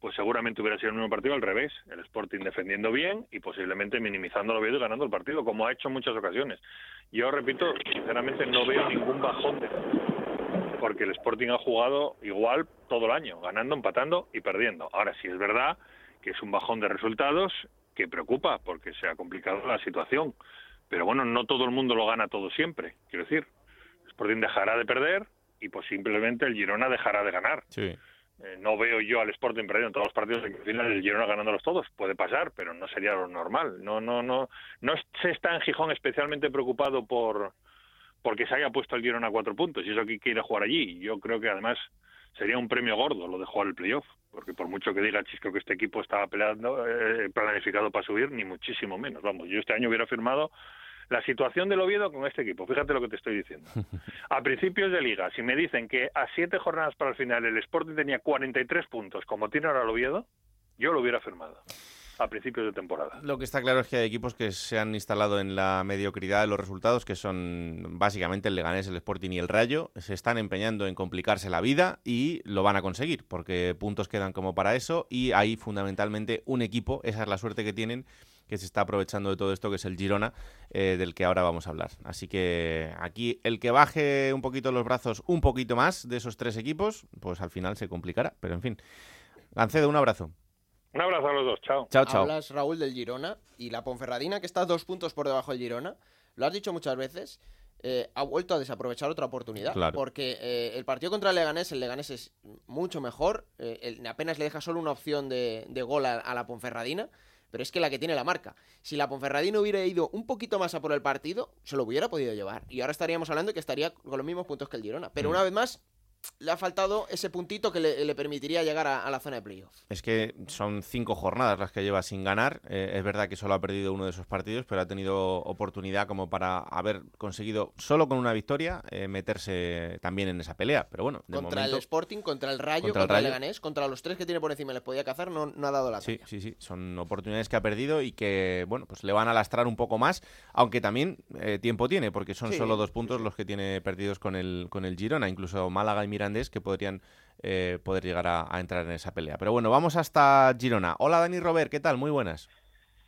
pues seguramente hubiera sido el mismo partido al revés. El Sporting defendiendo bien y posiblemente minimizando Oviedo y ganando el partido, como ha hecho en muchas ocasiones. Yo repito, sinceramente no veo ningún bajón de porque el Sporting ha jugado igual todo el año, ganando, empatando y perdiendo. Ahora sí es verdad que es un bajón de resultados que preocupa porque se ha complicado la situación. Pero bueno, no todo el mundo lo gana todo siempre. Quiero decir, el Sporting dejará de perder y pues simplemente el Girona dejará de ganar. Sí. Eh, no veo yo al Sporting perdiendo en todos los partidos al final el Girona ganándolos todos. Puede pasar, pero no sería lo normal. No, no, no, no se está en Gijón especialmente preocupado por porque se haya puesto el Girona a cuatro puntos y eso que quiere jugar allí. Yo creo que además sería un premio gordo lo de jugar el playoff, porque por mucho que diga Chisco que este equipo estaba peleando, eh, planificado para subir, ni muchísimo menos. Vamos, yo este año hubiera firmado la situación del Oviedo con este equipo. Fíjate lo que te estoy diciendo. A principios de liga, si me dicen que a siete jornadas para el final el Sporting tenía 43 puntos, como tiene ahora el Oviedo, yo lo hubiera firmado a principios de temporada. Lo que está claro es que hay equipos que se han instalado en la mediocridad de los resultados, que son básicamente el Leganés, el Sporting y el Rayo. Se están empeñando en complicarse la vida y lo van a conseguir, porque puntos quedan como para eso y hay fundamentalmente un equipo, esa es la suerte que tienen, que se está aprovechando de todo esto, que es el Girona, eh, del que ahora vamos a hablar. Así que aquí el que baje un poquito los brazos, un poquito más de esos tres equipos, pues al final se complicará. Pero en fin, Gancedo, un abrazo. Un abrazo a los dos, chao. Chao, chao. Hablas, Raúl, del Girona y la Ponferradina, que está dos puntos por debajo del Girona, lo has dicho muchas veces, eh, ha vuelto a desaprovechar otra oportunidad. Claro. Porque eh, el partido contra el Leganés, el Leganés es mucho mejor, eh, el- apenas le deja solo una opción de, de gol a, a la Ponferradina, pero es que la que tiene la marca. Si la Ponferradina hubiera ido un poquito más a por el partido, se lo hubiera podido llevar. Y ahora estaríamos hablando que estaría con los mismos puntos que el Girona. Pero Mm. una vez más, le ha faltado ese puntito que le, permitiría llegar a, la zona de playoff. Es que son cinco jornadas las que lleva sin ganar. Eh, es verdad que solo ha perdido uno de esos partidos, pero ha tenido oportunidad como para haber conseguido, solo con una victoria, eh, meterse también en esa pelea. Pero bueno, de contra el Sporting, contra el Rayo, contra, el, Leganés, contra los tres que tiene por encima les podía cazar, no, no ha dado la Sí, sí, sí. Son oportunidades que ha perdido y que, bueno, pues le van a lastrar un poco más, aunque también eh, tiempo tiene, porque son solo dos puntos los que tiene perdidos con el, con el Girona. Incluso Málaga y Mirandés que podrían eh, poder llegar a, entrar en esa pelea. Pero bueno, vamos hasta Girona. Hola Dani Robert, ¿qué tal? Muy buenas.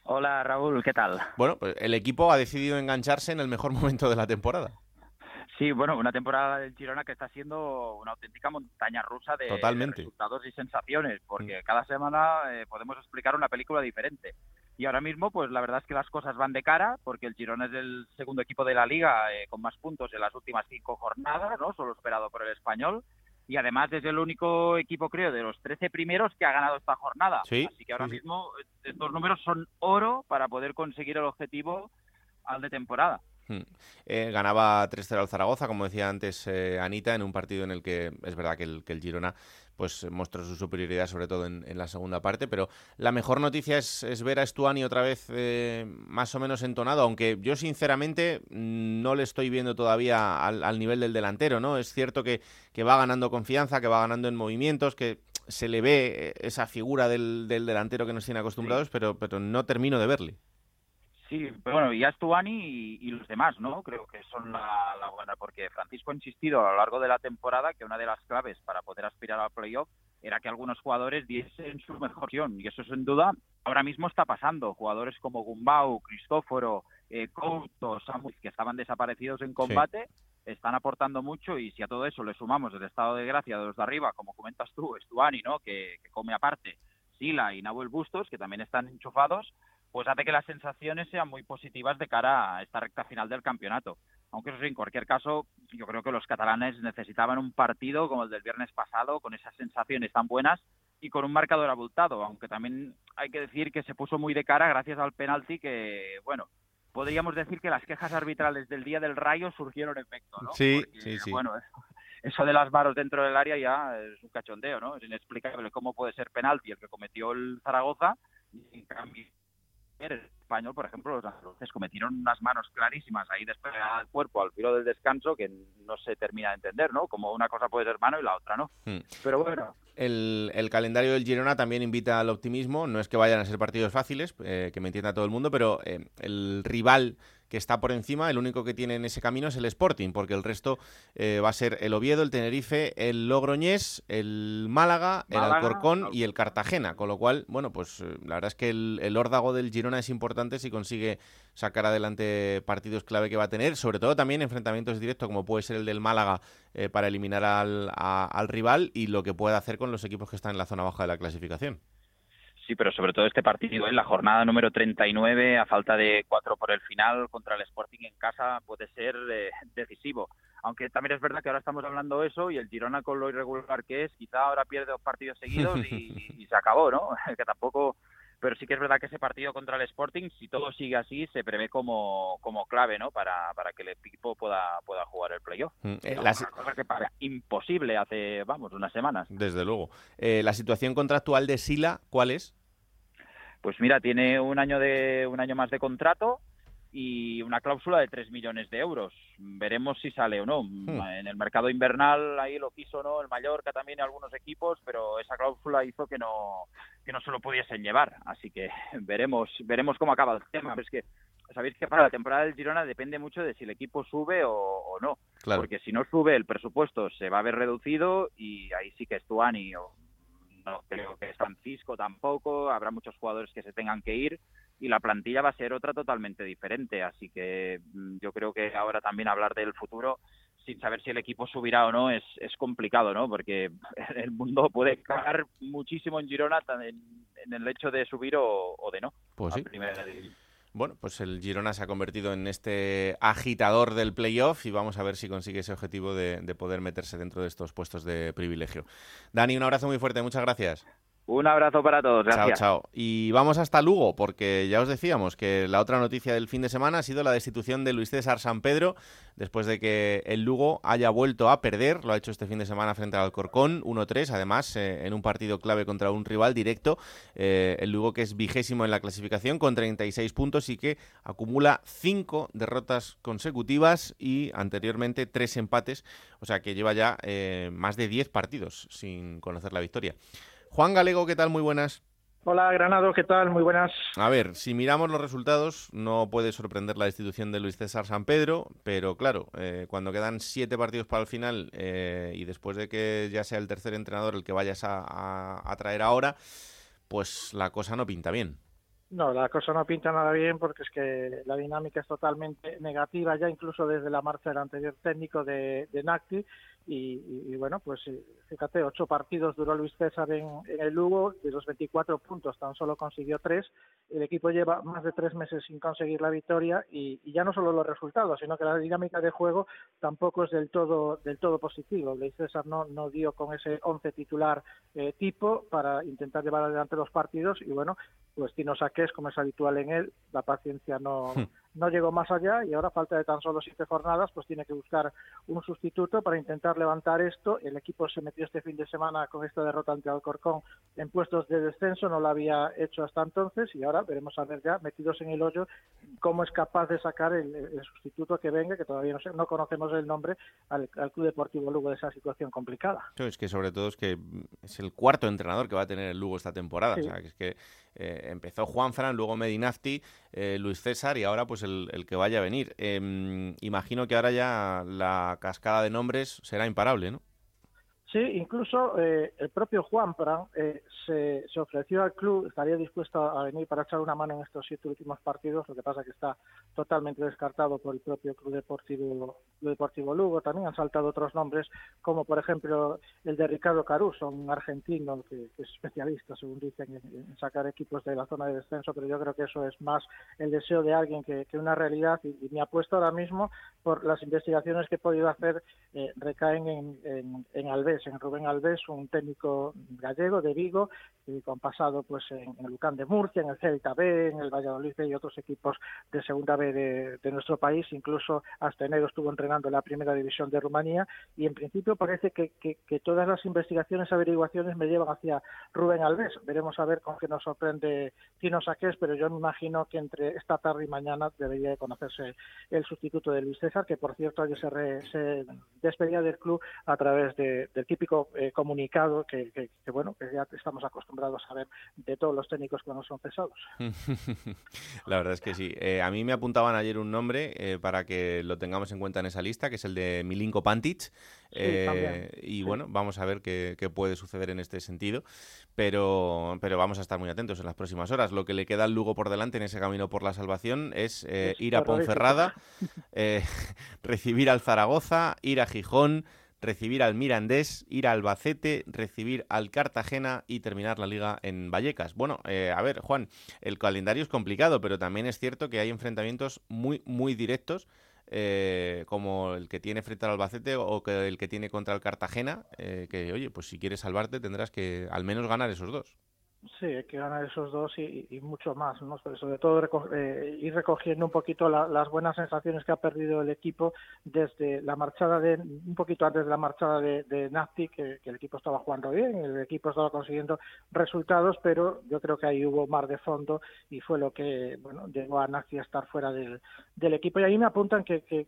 Hola Raúl, ¿qué tal? Bueno, pues el equipo ha decidido engancharse en el mejor momento de la temporada. Sí, bueno, una temporada del Girona que está siendo una auténtica montaña rusa de, resultados y sensaciones, porque mm. cada semana eh, podemos explicar una película diferente. Y ahora mismo, pues la verdad es que las cosas van de cara, porque el Girona es el segundo equipo de la liga eh, con más puntos en las últimas cinco jornadas, ¿no? Solo esperado por el español. Y además es el único equipo, creo, de los 13 primeros que ha ganado esta jornada. Así que ahora mismo estos números son oro para poder conseguir el objetivo al de temporada. Eh, ganaba 3-0 al Zaragoza, como decía antes eh, Anita, en un partido en el que es verdad que el, que el Girona pues mostró su superioridad sobre todo en, la segunda parte, pero la mejor noticia es, ver a Stuani otra vez eh, más o menos entonado, aunque yo sinceramente no le estoy viendo todavía al, nivel del delantero, ¿no? Es cierto que, que, va ganando confianza, que va ganando en movimientos, que se le ve esa figura del, delantero que nos tiene acostumbrados, pero, pero no termino de verle. Sí, pero bueno, ya Stuani y, los demás, ¿no? Creo que son la, buena, porque Francisco ha insistido a lo largo de la temporada que una de las claves para poder aspirar al playoff era que algunos jugadores diesen su mejor opción, y eso sin duda ahora mismo está pasando. Jugadores como Gumbau, Cristóforo, eh, Couto, Samuel, que estaban desaparecidos en combate, están aportando mucho y si a todo eso le sumamos el estado de gracia de los de arriba, como comentas tú, Stuani, ¿no? Que, que come aparte, Sila y Nahuel Bustos, que también están enchufados, pues hace que las sensaciones sean muy positivas de cara a esta recta final del campeonato. Aunque eso sí, en cualquier caso, yo creo que los catalanes necesitaban un partido como el del viernes pasado, con esas sensaciones tan buenas y con un marcador abultado, aunque también hay que decir que se puso muy de cara gracias al penalti que, bueno, podríamos decir que las quejas arbitrales del día del Rayo surgieron efecto, ¿no? Sí, sí, sí. Bueno, eso de las varos dentro del área ya es un cachondeo, ¿no? Es inexplicable cómo puede ser penalti el que cometió el Zaragoza y en cambio el español, por ejemplo, los andaluces cometieron unas manos clarísimas ahí después al cuerpo al filo del descanso que no se termina de entender, ¿no? Como una cosa puede ser mano y la otra no. Hmm. Pero bueno. El, calendario del Girona también invita al optimismo. No es que vayan a ser partidos fáciles, eh, que me entienda todo el mundo, pero eh, el rival que está por encima, el único que tiene en ese camino es el Sporting, porque el resto eh, va a ser el Oviedo, el Tenerife, el Logroñés, el Málaga, el Alcorcón y el Cartagena, con lo cual, bueno, pues eh, la verdad es que el, el, órdago del Girona es importante si consigue sacar adelante partidos clave que va a tener, sobre todo también enfrentamientos directos como puede ser el del Málaga eh, para eliminar al, al rival y lo que puede hacer con los equipos que están en la zona baja de la clasificación. Sí, pero sobre todo este partido, en la jornada número 39, a falta de cuatro por el final contra el Sporting en casa, puede ser eh, decisivo. Aunque también es verdad que ahora estamos hablando de eso y el Girona con lo irregular que es, quizá ahora pierde dos partidos seguidos y, se acabó, ¿no? que tampoco pero sí que es verdad que ese partido contra el Sporting, si todo sigue así, se prevé como, como clave, ¿no? Para, para que el equipo pueda, pueda jugar el playoff. Mm, eh, la... cosa que para imposible hace, vamos, unas semanas. Desde luego. Eh, la situación contractual de Sila, ¿cuál es? Pues mira, tiene un año de un año más de contrato y una cláusula de 3 millones de euros. Veremos si sale o no. Hmm. En el mercado invernal ahí lo quiso no el Mallorca también algunos equipos, pero esa cláusula hizo que no que no se lo pudiesen llevar. Así que veremos veremos cómo acaba el tema. es que sabéis que para la temporada del Girona depende mucho de si el equipo sube o, no. Porque si no sube el presupuesto se va a ver reducido y ahí sí que es Tuani o no creo que es Francisco tampoco, habrá muchos jugadores que se tengan que ir y la plantilla va a ser otra totalmente diferente, así que mm, yo creo que ahora también hablar del futuro sin saber si el equipo subirá o no es, es complicado, ¿no? Porque el mundo puede cagar muchísimo en Girona en, en el hecho de subir o, de no. Pues sí. Bueno, pues el Girona se ha convertido en este agitador del playoff y vamos a ver si consigue ese objetivo de, poder meterse dentro de estos puestos de privilegio. Dani, un abrazo muy fuerte, muchas gracias. Un abrazo para todos, gracias. Chao, chao. Y vamos hasta Lugo, porque ya os decíamos que la otra noticia del fin de semana ha sido la destitución de Luis César San Pedro, después de que el Lugo haya vuelto a perder, lo ha hecho este fin de semana frente al Alcorcón, 1-3, además eh, en un partido clave contra un rival directo, eh, el Lugo que es vigésimo en la clasificación con 36 puntos y que acumula 5 derrotas consecutivas y anteriormente 3 empates, o sea que lleva ya eh, más de 10 partidos sin conocer la victoria. Juan Galego, ¿qué tal? Muy buenas. Hola Granado, ¿qué tal? Muy buenas. A ver, si miramos los resultados, no puede sorprender la destitución de Luis César San Pedro, pero claro, eh, cuando quedan siete partidos para el final eh, y después de que ya sea el tercer entrenador el que vayas a, a traer ahora, pues la cosa no pinta bien. No, la cosa no pinta nada bien porque es que la dinámica es totalmente negativa ya incluso desde la marcha del anterior técnico de, de Nacti y, bueno, pues eh, fíjate, ocho partidos duró Luis César en, el Lugo, de los 24 puntos tan solo consiguió tres, el equipo lleva más de tres meses sin conseguir la victoria y, ya no solo los resultados, sino que la dinámica de juego tampoco es del todo del todo positivo. Luis César no, no dio con ese once titular eh, tipo para intentar llevar adelante los partidos y bueno, pues Tino Saques, como es habitual en él, la paciencia no... Hmm no llegó más allá y ahora falta de tan solo siete jornadas pues tiene que buscar un sustituto para intentar levantar esto. El equipo se metió este fin de semana con esta derrota ante Alcorcón en puestos de descenso no lo había hecho hasta entonces y ahora veremos a ver ya metidos en el hoyo cómo es capaz de sacar el, sustituto que venga que todavía no, sé, no conocemos el nombre al, Club Deportivo Lugo de esa situación complicada. Es que sobre todo es que es el cuarto entrenador que va a tener el Lugo esta temporada o sea que es que eh, empezó Juan Fran, luego Medinafti, eh, Luis César y ahora pues el, el que vaya a venir. Em, imagino que ahora ya la cascada de nombres será imparable, ¿no? Sí, incluso eh, el propio Juan Pran eh, se, se, ofreció al club, estaría dispuesto a venir para echar una mano en estos siete últimos partidos, lo que pasa que está totalmente descartado por el propio Club Deportivo, Deportivo Lugo. También han saltado otros nombres, como por ejemplo el de Ricardo Caruso, un argentino que, es especialista, según dicen, en, sacar equipos de la zona de descenso, pero yo creo que eso es más el deseo de alguien que, una realidad y, me apuesto ahora mismo por las investigaciones que he podido hacer eh, recaen en, en, en Alves en Rubén Alves, un técnico gallego de Vigo, y con pasado pues en, el Lucán de Murcia, en el Celta B, en el Valladolid y otros equipos de segunda B de, nuestro país, incluso hasta enero estuvo entrenando en la primera división de Rumanía y en principio parece que, todas las investigaciones, averiguaciones me llevan hacia Rubén Alves. Veremos a ver con qué nos sorprende Tino Saqués, pero yo me imagino que entre esta tarde y mañana debería de conocerse el sustituto de Luis César, que por cierto ayer se, se despedía del club a través de, del típico eh, comunicado que, bueno que ya estamos acostumbrados a ver de todos los técnicos cuando son cesados. La verdad es que sí. Eh, a mí me apuntaban ayer un nombre eh, para que lo tengamos en cuenta en esa lista, que es el de Milinko Pantic. y bueno, vamos a ver qué, puede suceder en este sentido. Pero, pero vamos a estar muy atentos en las próximas horas. Lo que le queda al Lugo por delante en ese camino por la salvación es, ir a Ponferrada, recibir al Zaragoza, ir a Gijón recibir al Mirandés, ir al Albacete, recibir al Cartagena y terminar la liga en Vallecas. Bueno, eh, a ver, Juan, el calendario es complicado, pero también es cierto que hay enfrentamientos muy, muy directos. Eh, como el que tiene frente al Albacete o que el que tiene contra el Cartagena, eh, que oye, pues si quieres salvarte tendrás que al menos ganar esos dos. Sí, hay que ganar esos dos y, mucho más, ¿no? sobre todo eh, ir recogiendo un poquito las buenas sensaciones que ha perdido el equipo desde la marchada de, un poquito antes de la marchada de, de que, el equipo estaba jugando bien, el equipo estaba consiguiendo resultados, pero yo creo que ahí hubo mar de fondo y fue lo que, bueno, llegó a Nafti a estar fuera del, equipo. Y ahí me apuntan que, que,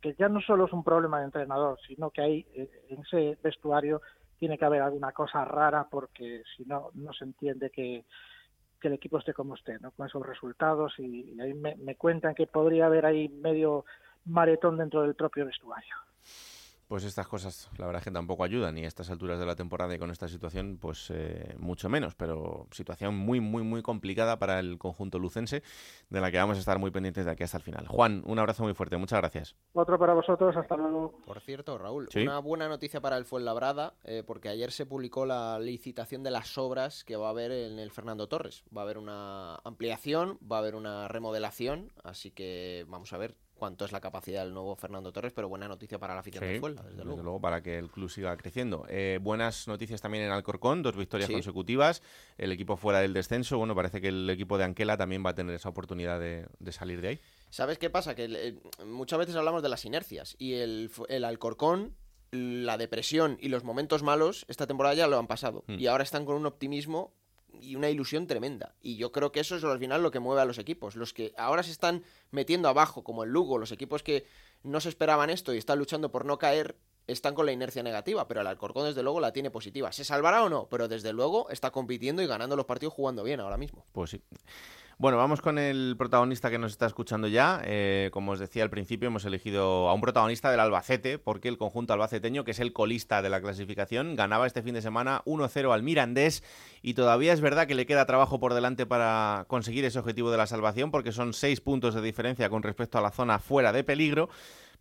que ya no solo es un problema de entrenador, sino que hay eh, en ese vestuario tiene que haber alguna cosa rara porque si no, no se entiende que, el equipo esté como esté, ¿no? con esos resultados y, ahí me, me cuentan que podría haber ahí medio maretón dentro del propio vestuario. Pues estas cosas, la verdad es que tampoco ayudan y a estas alturas de la temporada y con esta situación, pues eh, mucho menos. Pero situación muy, muy, muy complicada para el conjunto lucense, de la que vamos a estar muy pendientes de aquí hasta el final. Juan, un abrazo muy fuerte, muchas gracias. Otro para vosotros, hasta luego. Por cierto, Raúl, una buena noticia para el Fuenlabrada, eh, porque ayer se publicó la licitación de las obras que va a haber en el Fernando Torres. Va a haber una ampliación, va a haber una remodelación, así que vamos a ver cuánto es la capacidad del nuevo Fernando Torres, pero buena noticia para la afición Sí, del Fuenla, desde luego. para que el club siga creciendo. Eh, buenas noticias también en Alcorcón, dos victorias Sí. consecutivas, el equipo fuera del descenso, bueno, parece que el equipo de Anquela también va a tener esa oportunidad de, de salir de ahí. ¿Sabes qué pasa? Que eh, muchas veces hablamos de las inercias y el Alcorcón, la depresión y los momentos malos esta temporada ya lo han pasado Mm. y ahora están con un optimismo y una ilusión tremenda. Y yo creo que eso es al final lo que mueve a los equipos. Los que ahora se están metiendo abajo, como el Lugo, los equipos que no se esperaban esto y están luchando por no caer, están con la inercia negativa, pero el Alcorcón desde luego la tiene positiva. ¿Se salvará o no? Pero desde luego está compitiendo y ganando los partidos jugando bien ahora mismo. Pues sí. Bueno, vamos con el protagonista que nos está escuchando ya. Eh, como os decía al principio, hemos elegido a un protagonista del Albacete, porque el conjunto albaceteño, que es el colista de la clasificación, ganaba este fin de semana 1-0 al Mirandés y todavía es verdad que le queda trabajo por delante para conseguir ese objetivo de la salvación, porque son seis puntos de diferencia con respecto a la zona fuera de peligro.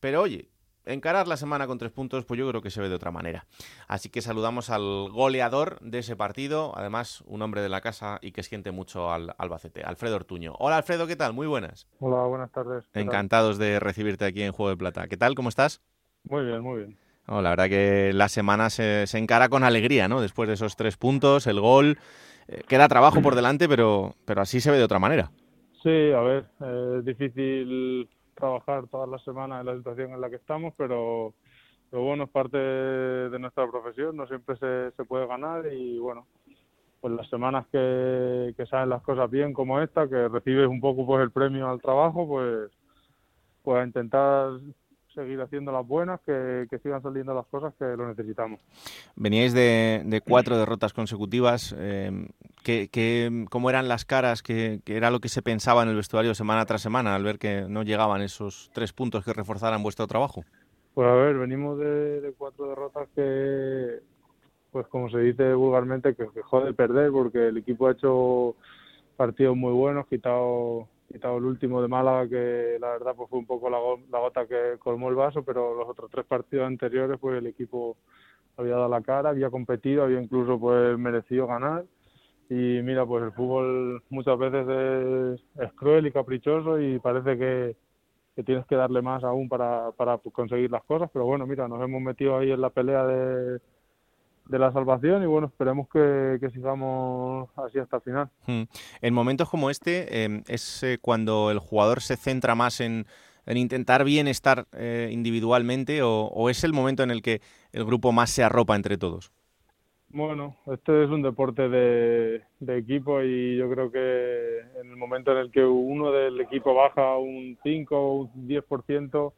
Pero oye, encarar la semana con tres puntos, pues yo creo que se ve de otra manera. Así que saludamos al goleador de ese partido, además un hombre de la casa y que siente mucho al Albacete, Alfredo Ortuño. Hola Alfredo, ¿qué tal? Muy buenas. Hola, buenas tardes. Encantados de recibirte aquí en Juego de Plata. ¿Qué tal? ¿Cómo estás? Muy bien, muy bien. La verdad que la semana se, se encara con alegría, ¿no? Después de esos tres puntos, el gol. eh, queda trabajo por delante, pero, pero así se ve de otra manera. Sí, a ver, eh, es difícil trabajar todas las semanas en la situación en la que estamos, pero lo bueno es parte de nuestra profesión, no siempre se, se puede ganar y bueno, pues las semanas que, que salen las cosas bien como esta, que recibes un poco pues el premio al trabajo, pues, pues a intentar seguir haciendo las buenas, que, que sigan saliendo las cosas que lo necesitamos. Veníais de, de cuatro derrotas consecutivas. eh, ¿qué, qué- cómo eran las caras? ¿Qué, qué era lo que se pensaba en el vestuario semana tras semana al ver que no llegaban esos tres puntos que reforzaran vuestro trabajo? Pues a ver, venimos de, de cuatro derrotas que, pues como se dice vulgarmente, que, que jode perder porque el equipo ha hecho partidos muy buenos, quitado quitado el último de Málaga que la verdad pues fue un poco la, go- la gota que colmó el vaso, pero los otros tres partidos anteriores pues el equipo había dado la cara, había competido, había incluso pues merecido ganar. Y mira pues el fútbol muchas veces es, es cruel y caprichoso y parece que que tienes que darle más aún para, para conseguir las cosas, pero bueno, mira, nos hemos metido ahí en la pelea de, de la salvación y bueno, esperemos que, que sigamos así hasta el final. Hmm. En momentos como este eh, es eh, cuando el jugador se centra más en, en intentar bienestar eh, individualmente o, o es el momento en el que el grupo más se arropa entre todos. Bueno, este es un deporte de, de equipo y yo creo que en el momento en el que uno del equipo baja un 5 o un 10%,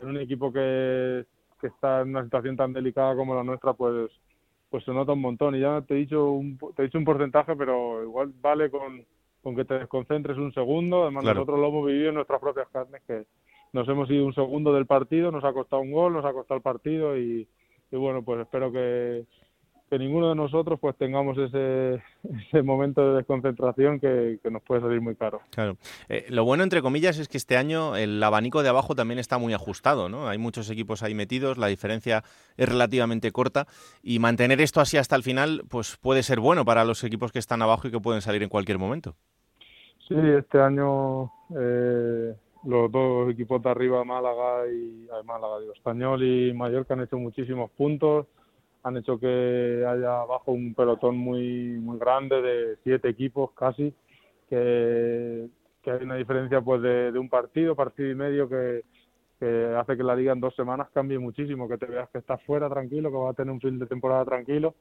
en un equipo que, que está en una situación tan delicada como la nuestra, pues pues se nota un montón. Y ya te he dicho un, te he dicho un porcentaje, pero igual vale con, con que te desconcentres un segundo. Además, Claro. nosotros lo hemos vivido en nuestras propias carnes, que nos hemos ido un segundo del partido, nos ha costado un gol, nos ha costado el partido y, y bueno, pues espero que, que ninguno de nosotros pues tengamos ese, ese momento de desconcentración que, que nos puede salir muy caro. Claro. Eh, lo bueno, entre comillas, es que este año el abanico de abajo también está muy ajustado, ¿no? Hay muchos equipos ahí metidos, la diferencia es relativamente corta y mantener esto así hasta el final, pues puede ser bueno para los equipos que están abajo y que pueden salir en cualquier momento. Sí, este año eh, los dos equipos de arriba, Málaga y ay, Málaga, digo, Español y Mallorca han hecho muchísimos puntos, han hecho que haya abajo un pelotón muy muy grande de siete equipos casi, que, que hay una diferencia pues de, de un partido, partido y medio que, que hace que la liga en dos semanas cambie muchísimo, que te veas que estás fuera tranquilo, que vas a tener un fin de temporada tranquilo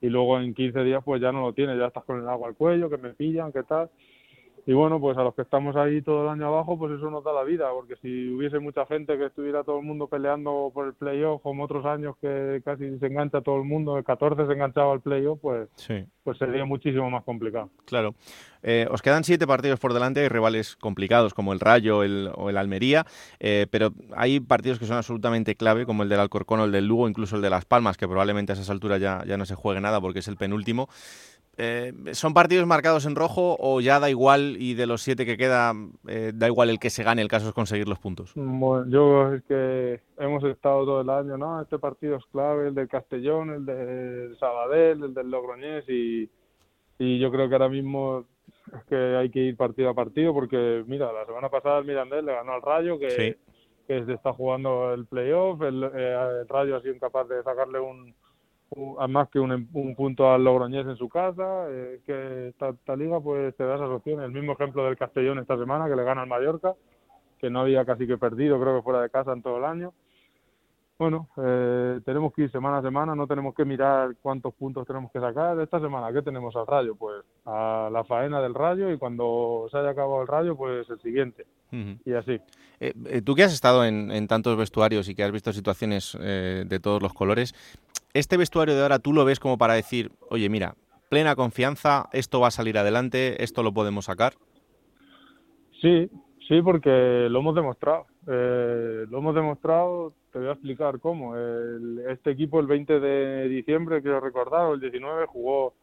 y luego en 15 días pues ya no lo tienes, ya estás con el agua al cuello, que me pillan, que tal. Y bueno, pues a los que estamos ahí todo el año abajo, pues eso nos da la vida, porque si hubiese mucha gente que estuviera todo el mundo peleando por el playoff, como otros años que casi se engancha todo el mundo, el 14 se enganchaba al playoff, pues, Sí. pues sería muchísimo más complicado. Claro. Eh, os quedan siete partidos por delante, hay rivales complicados como el Rayo el- o el Almería, eh, pero hay partidos que son absolutamente clave, como el del Alcorcón o el del Lugo, incluso el de Las Palmas, que probablemente a esas alturas ya, ya no se juegue nada porque es el penúltimo. Eh, ¿Son partidos marcados en rojo o ya da igual y de los siete que queda eh, da igual el que se gane, el caso es conseguir los puntos? Bueno, yo es que hemos estado todo el año, ¿no? Este partido es clave, el del Castellón, el del Sabadell, el del Logroñés y, y yo creo que ahora mismo es que hay que ir partido a partido porque, mira, la semana pasada el Mirandés le ganó al Rayo, que, Sí. que se está jugando el playoff, el, eh, el Rayo ha sido incapaz de sacarle un, más que un, un punto al Logroñés en su casa, eh, que esta, esta liga pues te da esas opciones. El mismo ejemplo del Castellón esta semana, que le gana al Mallorca, que no había casi que perdido, creo que fuera de casa en todo el año. Bueno, eh, tenemos que ir semana a semana, no tenemos que mirar cuántos puntos tenemos que sacar. Esta semana, ¿qué tenemos al Rayo? Pues a la faena del Rayo y cuando se haya acabado el Rayo, pues el siguiente. Y así. Eh, eh, tú que has estado en, en tantos vestuarios y que has visto situaciones eh, de todos los colores, ¿este vestuario de ahora tú lo ves como para decir, oye, mira, plena confianza, esto va a salir adelante, esto lo podemos sacar? Sí, sí, porque lo hemos demostrado. Eh, lo hemos demostrado, te voy a explicar cómo. El- este equipo el 20 de diciembre, quiero recordar, el 19, jugó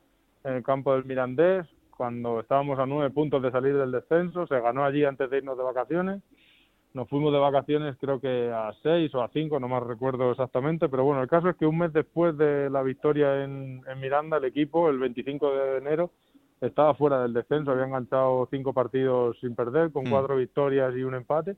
en el campo del Mirandés cuando estábamos a nueve puntos de salir del descenso. Se ganó allí antes de irnos de vacaciones. Nos fuimos de vacaciones creo que a seis o a cinco, no más recuerdo exactamente, pero bueno, el caso es que un mes después de la victoria en, en Miranda, el equipo, el 25 de enero, estaba fuera del descenso, había enganchado cinco partidos sin perder, con Mm. cuatro victorias y un empate.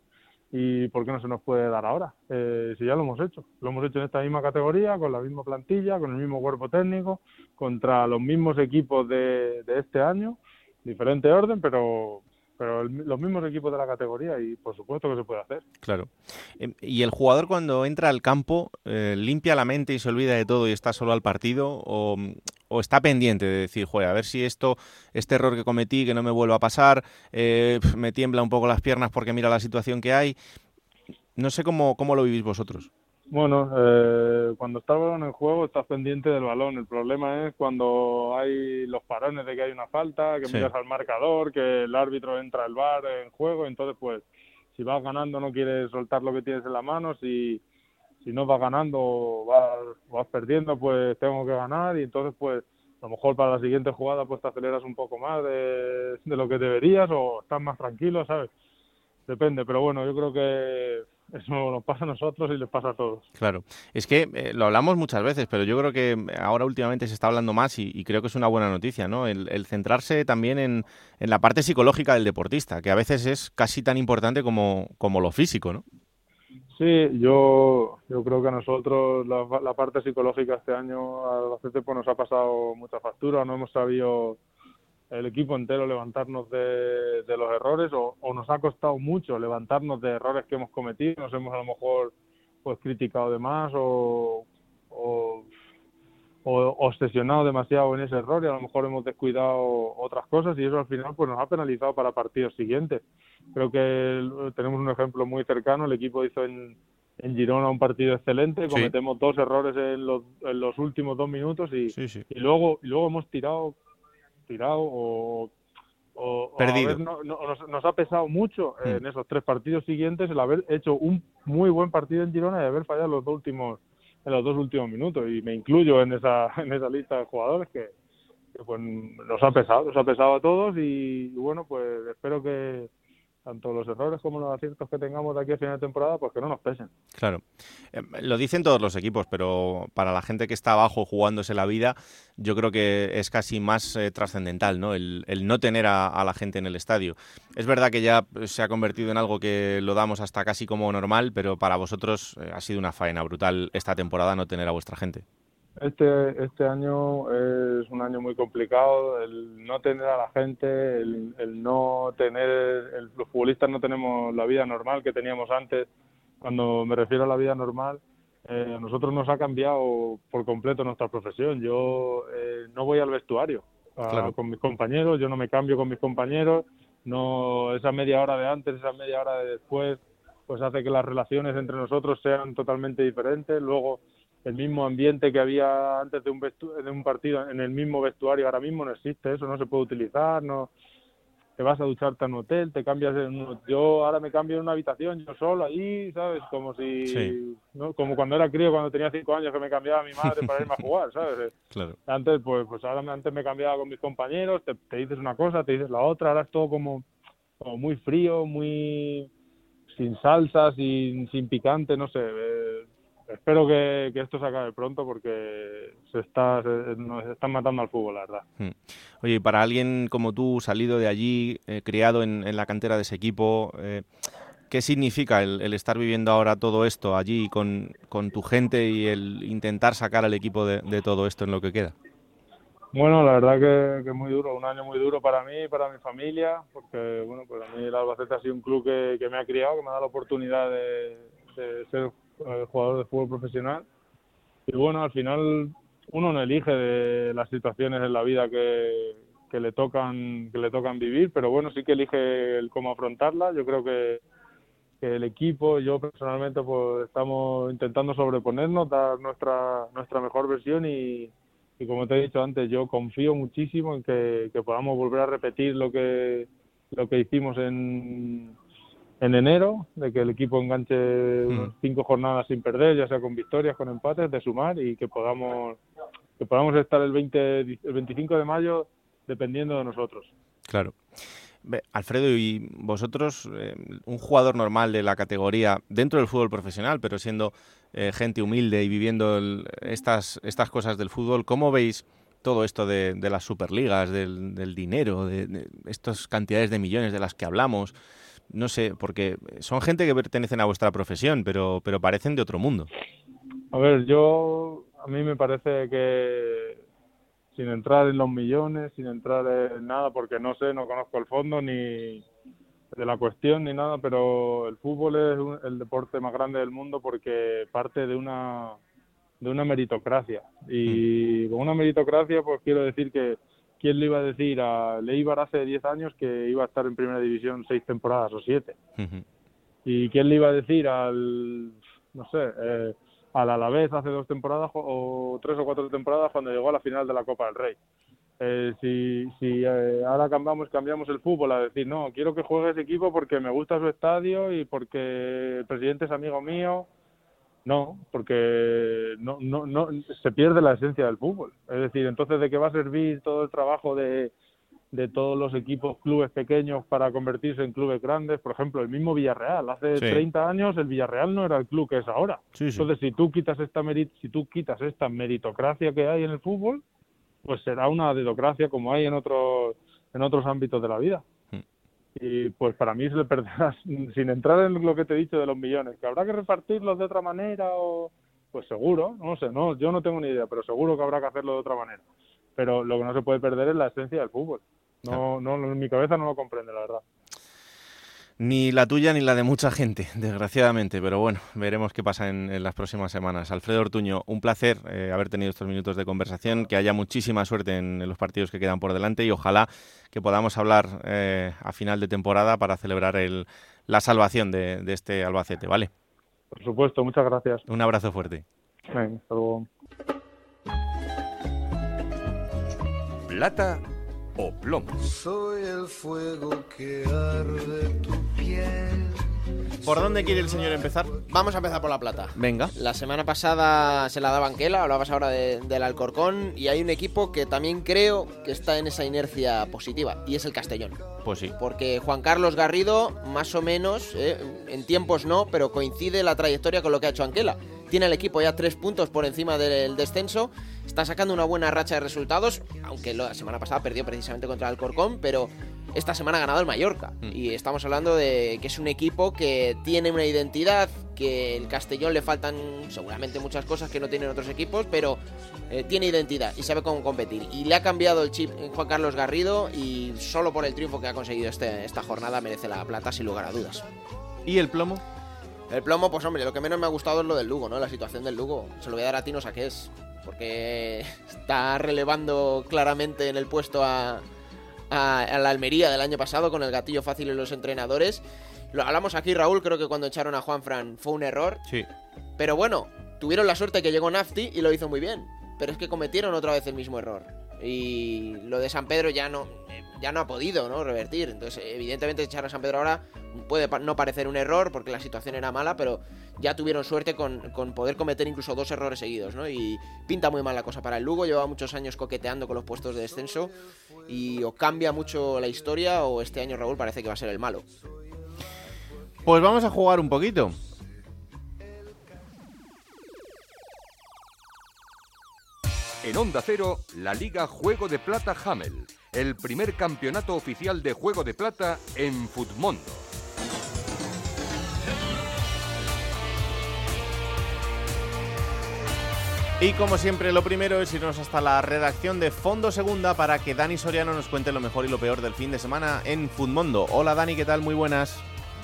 ¿Y por qué no se nos puede dar ahora? Eh, si ya lo hemos hecho. Lo hemos hecho en esta misma categoría, con la misma plantilla, con el mismo cuerpo técnico, contra los mismos equipos de, de este año, diferente orden, pero, pero el- los mismos equipos de la categoría y por supuesto que se puede hacer. Claro. Em, Y el jugador cuando entra al campo eh, limpia la mente y se olvida de todo y está solo al partido o, o está pendiente de decir, joder, a ver si esto, este error que cometí, que no me vuelva a pasar, eh, me tiembla un poco las piernas porque mira la situación que hay. No sé cómo, cómo lo vivís vosotros. Bueno, eh, cuando está el balón en juego estás pendiente del balón. El problema es cuando hay los parones de que hay una falta, que Sí. miras al marcador, que el árbitro entra al bar en juego. Entonces, pues, si vas ganando no quieres soltar lo que tienes en la mano. Si, si no vas ganando o vas, vas perdiendo, pues tengo que ganar. Y entonces, pues, a lo mejor para la siguiente jugada pues te aceleras un poco más de, de lo que deberías o estás más tranquilo, ¿sabes? Depende, pero bueno, yo creo que eso nos pasa a nosotros y les pasa a todos. Claro, es que eh, lo hablamos muchas veces, pero yo creo que ahora últimamente se está hablando más y, y creo que es una buena noticia, ¿no? El, el centrarse también en, en la parte psicológica del deportista, que a veces es casi tan importante como, como lo físico, ¿no? Sí, yo, yo creo que a nosotros la, la parte psicológica este año al Albacete pues nos ha pasado mucha factura, no hemos sabido el equipo entero levantarnos de, de los errores o, o nos ha costado mucho levantarnos de errores que hemos cometido, nos hemos a lo mejor pues criticado de más o, o, o obsesionado demasiado en ese error y a lo mejor hemos descuidado otras cosas y eso al final pues nos ha penalizado para partidos siguientes. Creo que tenemos un ejemplo muy cercano, el equipo hizo en, en Girona un partido excelente, Sí. cometemos dos errores en los, en los últimos dos minutos y, Sí, sí. y luego y luego hemos tirado tirado o, o- Perdido. haber- no- no- nos, nos ha pesado mucho Mm. en esos tres partidos siguientes el haber hecho un muy buen partido en Girona y haber fallado los dos últimos en los dos últimos minutos y me incluyo en esa en esa lista de jugadores que, que, pues nos ha pesado nos ha pesado a todos y, bueno pues espero que tanto los errores como los aciertos que tengamos de aquí a final de temporada pues que no nos pesen Claro. Eh, Lo dicen todos los equipos, pero para la gente que está abajo jugándose la vida, yo creo que es casi más eh, trascendental, ¿no? El, no tener a, la gente en el estadio. Es verdad que ya se ha convertido en algo que lo damos hasta casi como normal, pero para vosotros eh, ha sido una faena brutal esta temporada no tener a vuestra gente. Este, este año es un año muy complicado, el no tener a la gente, el, el no tener, el- los futbolistas no tenemos la vida normal que teníamos antes. Cuando me refiero a la vida normal, eh, a nosotros nos ha cambiado por completo nuestra profesión. Yo eh, no voy al vestuario a- Claro. con mis compañeros, yo no me cambio con mis compañeros, no esa media hora de antes, esa media hora de después, pues hace que las relaciones entre nosotros sean totalmente diferentes. Luego el mismo ambiente que había antes de un vestu- de un partido en el mismo vestuario ahora mismo no existe eso no se puede utilizar no te vas a ducharte en un hotel te cambias en un, yo ahora me cambio en una habitación yo solo ahí sabes como si Sí. ¿no? como cuando era crío cuando tenía cinco años que me cambiaba mi madre para irme a jugar sabes Claro. antes pues pues ahora me- antes me cambiaba con mis compañeros te, te dices una cosa te dices la otra ahora es todo como como muy frío muy sin salsa sin sin picante no sé eh, espero que, que, esto se acabe pronto porque se está se, nos están matando al fútbol, la verdad. Hmm. Oye, para alguien como tú, salido de allí, eh, criado en, en, la cantera de ese equipo, eh, ¿qué significa el, el, estar viviendo ahora todo esto allí con, con, tu gente y el intentar sacar al equipo de, de todo esto en lo que queda? Bueno, la verdad que, que muy duro, un año muy duro para mí y para mi familia, porque bueno, pues a mí el Albacete ha sido un club que, que me ha criado, que me ha dado la oportunidad de, de ser jugador de fútbol profesional. Y bueno, al final uno no elige de las situaciones en la vida que, que le tocan que le tocan vivir, pero bueno, sí que elige el cómo afrontarla. Yo creo que, el equipo, yo personalmente, pues estamos intentando sobreponernos, dar nuestra nuestra mejor versión y, y como te he dicho antes, yo confío muchísimo en que, que podamos volver a repetir lo que lo que hicimos en, en enero, de que el equipo enganche unas cinco jornadas sin perder, ya sea con victorias, con empates, de sumar y que podamos que podamos estar el 20 el 25 de mayo dependiendo de nosotros. Claro. Alfredo, y vosotros, eh, un jugador normal de la categoría dentro del fútbol profesional, pero siendo eh, gente humilde y viviendo el, estas, estas cosas del fútbol, ¿cómo veis todo esto de, de las superligas, del, del dinero, de, de, estas cantidades de millones de las que hablamos? No sé, porque son gente que pertenecen a vuestra profesión, pero, pero parecen de otro mundo. A ver, yo, a mí me parece que sin entrar en los millones, sin entrar en nada, porque no sé, no conozco el fondo ni de la cuestión ni nada, pero el fútbol es un, el deporte más grande del mundo porque parte de una de una meritocracia y con una meritocracia pues quiero decir que quién le iba a decir a Leibar hace 10 años que iba a estar en primera división seis temporadas o siete uh -huh. y quién le iba a decir al no sé eh, al Alavés hace dos temporadas o tres o cuatro temporadas cuando llegó a la final de la Copa del Rey. Eh, si si eh, ahora cambiamos cambiamos el fútbol a decir no quiero que juegue ese equipo porque me gusta su estadio y porque el presidente es amigo mío no porque no no no se pierde la esencia del fútbol es decir entonces de qué va a servir todo el trabajo de de todos los equipos, clubes pequeños para convertirse en clubes grandes. Por ejemplo, el mismo Villarreal. Hace sí. 30 años el Villarreal no era el club que es ahora. Sí, sí. Entonces, si tú quitas esta merit si tú quitas esta meritocracia que hay en el fútbol, pues será una dedocracia como hay en otros en otros ámbitos de la vida. Y pues para mí se le perderá, sin entrar en lo que te he dicho de los millones, que habrá que repartirlos de otra manera o pues seguro, no sé, no, yo no tengo ni idea, pero seguro que habrá que hacerlo de otra manera. Pero lo que no se puede perder es la esencia del fútbol. No, no, en mi cabeza no lo comprende, la verdad. Ni la tuya ni la de mucha gente, desgraciadamente, pero bueno, veremos qué pasa en, en las próximas semanas. Alfredo Ortuño, un placer eh, haber tenido estos minutos de conversación, que haya muchísima suerte en, en los partidos que quedan por delante y ojalá que podamos hablar eh, a final de temporada para celebrar el, la salvación de, de, este Albacete, ¿vale? Por supuesto, muchas gracias. Un abrazo fuerte. Bien, hasta luego. Plata o plomo. Soy el fuego que arde tu piel. ¿Por dónde quiere el señor empezar? Vamos a empezar por la plata. Venga. La semana pasada se la daba Anquela, hablabas ahora de, del Alcorcón, y hay un equipo que también creo que está en esa inercia positiva, y es el Castellón. Pues sí. Porque Juan Carlos Garrido, más o menos, eh, en tiempos no, pero coincide la trayectoria con lo que ha hecho Anquela. Tiene el equipo ya tres puntos por encima del descenso, está sacando una buena racha de resultados, aunque la semana pasada perdió precisamente contra el Alcorcón, pero esta semana ha ganado el Mallorca. Mm. Y estamos hablando de que es un equipo que tiene una identidad, que el Castellón le faltan seguramente muchas cosas que no tienen otros equipos, pero eh, tiene identidad y sabe cómo competir. Y le ha cambiado el chip Juan Carlos Garrido y solo por el triunfo que ha conseguido este, esta jornada merece la plata sin lugar a dudas. ¿Y el plomo? El plomo, pues hombre, lo que menos me ha gustado es lo del Lugo, ¿no? La situación del Lugo. Se lo voy a dar a Tino Saqués, porque está relevando claramente en el puesto a, a, a, la Almería del año pasado con el gatillo fácil en los entrenadores. Lo hablamos aquí, Raúl, creo que cuando echaron a Juan Fran fue un error. Sí. Pero bueno, tuvieron la suerte que llegó Nafti y lo hizo muy bien. Pero es que cometieron otra vez el mismo error. Y lo de San Pedro ya no, ya no ha podido ¿no? revertir. Entonces, evidentemente, echar a San Pedro ahora puede no parecer un error porque la situación era mala, pero ya tuvieron suerte con, con, poder cometer incluso dos errores seguidos, ¿no? Y pinta muy mal la cosa para el Lugo, lleva muchos años coqueteando con los puestos de descenso y o cambia mucho la historia o este año Raúl parece que va a ser el malo. Pues vamos a jugar un poquito. En Onda Cero, la Liga Juego de Plata Hamel, el primer campeonato oficial de Juego de Plata en Futmundo. Y como siempre, lo primero es irnos hasta la redacción de Fondo Segunda para que Dani Soriano nos cuente lo mejor y lo peor del fin de semana en Futmundo. Hola Dani, ¿qué tal? Muy buenas.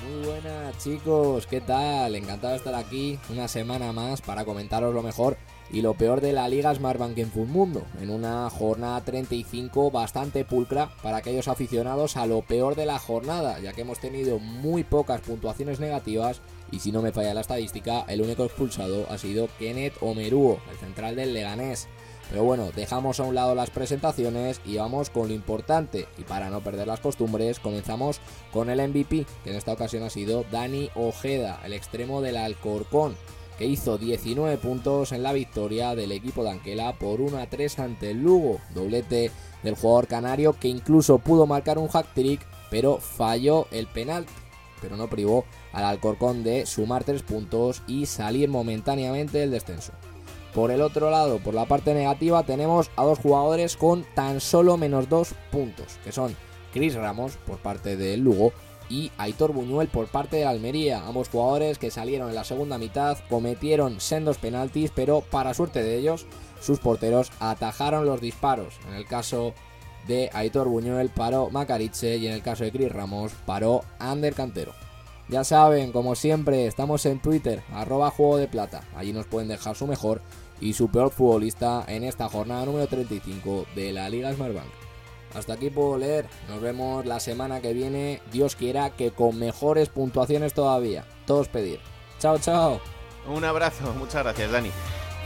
Muy buenas chicos, ¿qué tal? Encantado de estar aquí una semana más para comentaros lo mejor y lo peor de la Liga Smartbank en Futmundo, en una jornada 35 bastante pulcra para aquellos aficionados a lo peor de la jornada, ya que hemos tenido muy pocas puntuaciones negativas y si no me falla la estadística, el único expulsado ha sido Kenneth Omeruo, el central del Leganés. Pero bueno, dejamos a un lado las presentaciones y vamos con lo importante. Y para no perder las costumbres, comenzamos con el MVP, que en esta ocasión ha sido Dani Ojeda, el extremo del Alcorcón, que hizo 19 puntos en la victoria del equipo de Anquela por 1 a 3 ante el Lugo. Doblete del jugador canario que incluso pudo marcar un hack trick, pero falló el penalti. Pero no privó al Alcorcón de sumar 3 puntos y salir momentáneamente del descenso. Por el otro lado, por la parte negativa, tenemos a dos jugadores con tan solo menos 2 puntos, que son Chris Ramos por parte del Lugo y Aitor Buñuel por parte de Almería. Ambos jugadores que salieron en la segunda mitad cometieron sendos penaltis, pero para suerte de ellos, sus porteros atajaron los disparos. En el caso de Aitor Buñuel paró Macariche y en el caso de Chris Ramos paró Ander Cantero. Ya saben, como siempre, estamos en Twitter, arroba juego de plata. Allí nos pueden dejar su mejor y su peor futbolista en esta jornada número 35 de la Liga Smartbank. Hasta aquí puedo leer. Nos vemos la semana que viene. Dios quiera que con mejores puntuaciones todavía. Todos pedir. Chao, chao. Un abrazo, muchas gracias, Dani.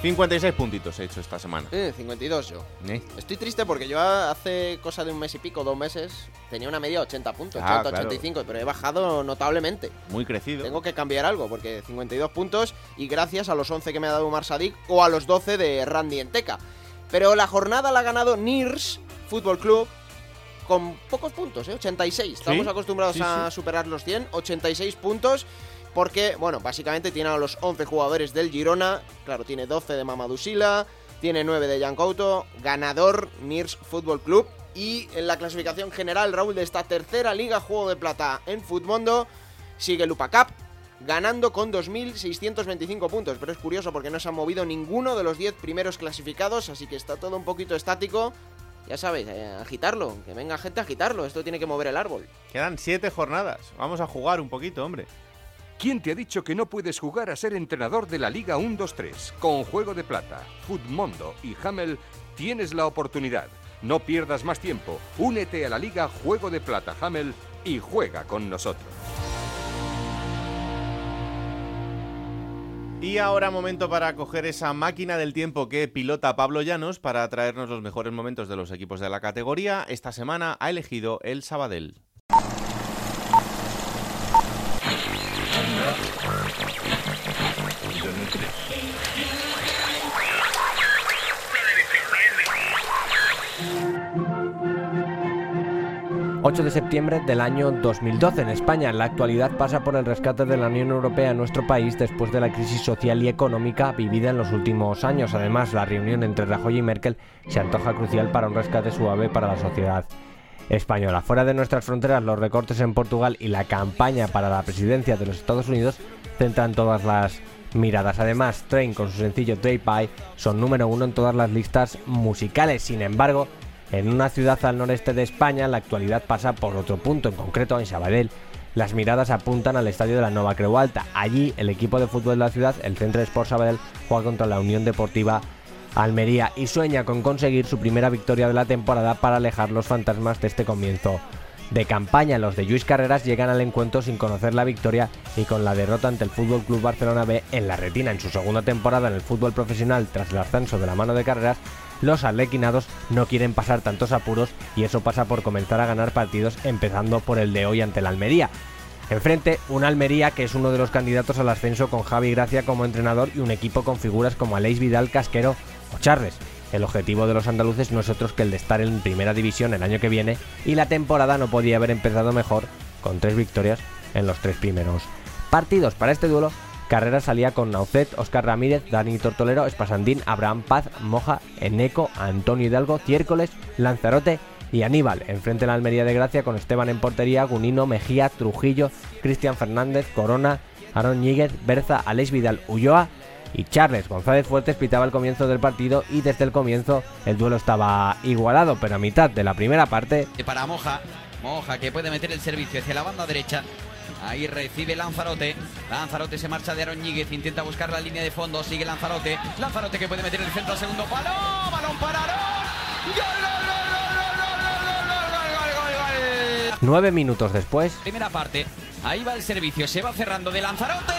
56 puntitos he hecho esta semana. Eh, 52 yo. ¿Eh? Estoy triste porque yo hace cosa de un mes y pico, dos meses, tenía una media de 80 puntos, Ah, 80, claro. 85, pero he bajado notablemente. Muy crecido. Tengo que cambiar algo porque 52 puntos y gracias a los 11 que me ha dado Umar Sadik o a los 12 de Randy Enteca. Pero la jornada la ha ganado Nirs Fútbol Club con pocos puntos, ¿eh? 86. Estamos Sí, acostumbrados sí, a superar los 100, 86 puntos. Porque, bueno, básicamente tiene a los 11 jugadores del Girona. Claro, tiene 12 de Mamadou Sila, tiene 9 de Jan Couto, ganador Nirs Fútbol Club. Y en la clasificación general, Raúl, de esta tercera liga Juego de Plata en Futmundo, sigue Lupa Cup, ganando con 2.625 puntos. Pero es curioso porque no se han movido ninguno de los 10 primeros clasificados, así que está todo un poquito estático. Ya sabéis, eh, agitarlo, que venga gente a agitarlo, esto tiene que mover el árbol. Quedan 7 jornadas. Vamos a jugar un poquito, hombre. ¿Quién te ha dicho que no puedes jugar a ser entrenador de la Liga 1-2-3? Con Juego de Plata, Futmundo y Hamel tienes la oportunidad. No pierdas más tiempo. Únete a la Liga Juego de Plata Hamel y juega con nosotros. Y ahora momento para coger esa máquina del tiempo que pilota Pablo Llanos para traernos los mejores momentos de los equipos de la categoría. Esta semana ha elegido el Sabadell. ...8 de septiembre del año 2012 en España. La actualidad pasa por el rescate de la Unión Europea en nuestro país después de la crisis social y económica vivida en los últimos años. Además, la reunión entre Rajoy y Merkel se antoja crucial para un rescate suave para la sociedad española. Fuera de nuestras fronteras, los recortes en Portugal y la campaña para la presidencia de los Estados Unidos centran todas las miradas. Además, Train con su sencillo Day Pie son número uno en todas las listas musicales. Sin embargo, en una ciudad al noreste de España, la actualidad pasa por otro punto, en concreto en Sabadell. Las miradas apuntan al estadio de la Nova Creu Alta. Allí, el equipo de fútbol de la ciudad, el Centro Sport Sabadell, juega contra la Unión Deportiva Almería y sueña con conseguir su primera victoria de la temporada para alejar los fantasmas de este comienzo de campaña. Los de Luis Carreras llegan al encuentro sin conocer la victoria y con la derrota ante el Fútbol Club Barcelona B en la retina en su segunda temporada en el fútbol profesional tras el ascenso de la mano de Carreras. Los arlequinados no quieren pasar tantos apuros y eso pasa por comenzar a ganar partidos empezando por el de hoy ante la Almería. Enfrente, un Almería que es uno de los candidatos al ascenso con Javi Gracia como entrenador y un equipo con figuras como Aleix Vidal, Casquero o Charles. El objetivo de los andaluces no es otro que el de estar en primera división el año que viene y la temporada no podía haber empezado mejor con tres victorias en los tres primeros partidos. Para este duelo Carrera salía con Naucet, Oscar Ramírez, Dani Tortolero, Espasandín, Abraham Paz, Moja, Eneco, Antonio Hidalgo, Ciércoles, Lanzarote y Aníbal. Enfrente en la Almería de Gracia con Esteban en portería, Gunino, Mejía, Trujillo, Cristian Fernández, Corona, Aaron Ñíguez, Berza, Alex Vidal, Ulloa y Charles González Fuertes pitaba el comienzo del partido y desde el comienzo el duelo estaba igualado, pero a mitad de la primera parte. Para Moja, Moja que puede meter el servicio hacia la banda derecha. Ahí recibe Lanzarote. Lanzarote se marcha de Aaron Ñíguez. Intenta buscar la línea de fondo. Sigue Lanzarote. Lanzarote que puede meter el centro al segundo palo. Balón para Aaron. Nueve minutos después. Primera parte. Ahí va el servicio. Se va cerrando de Lanzarote.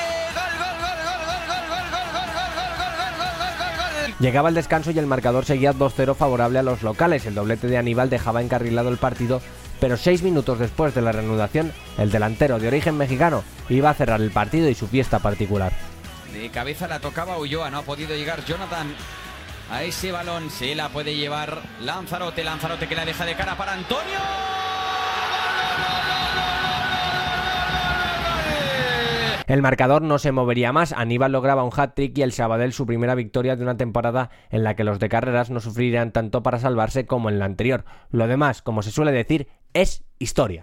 Llegaba el descanso y el marcador seguía 2-0 favorable a los locales. El doblete de Aníbal dejaba encarrilado el partido, pero seis minutos después de la reanudación, el delantero de origen mexicano iba a cerrar el partido y su fiesta particular. De cabeza la tocaba Ulloa, no ha podido llegar Jonathan a ese balón. Se la puede llevar Lanzarote, Lanzarote que la deja de cara para Antonio. El marcador no se movería más, Aníbal lograba un hat-trick y el Sabadell su primera victoria de una temporada en la que los de carreras no sufrirían tanto para salvarse como en la anterior. Lo demás, como se suele decir, es historia.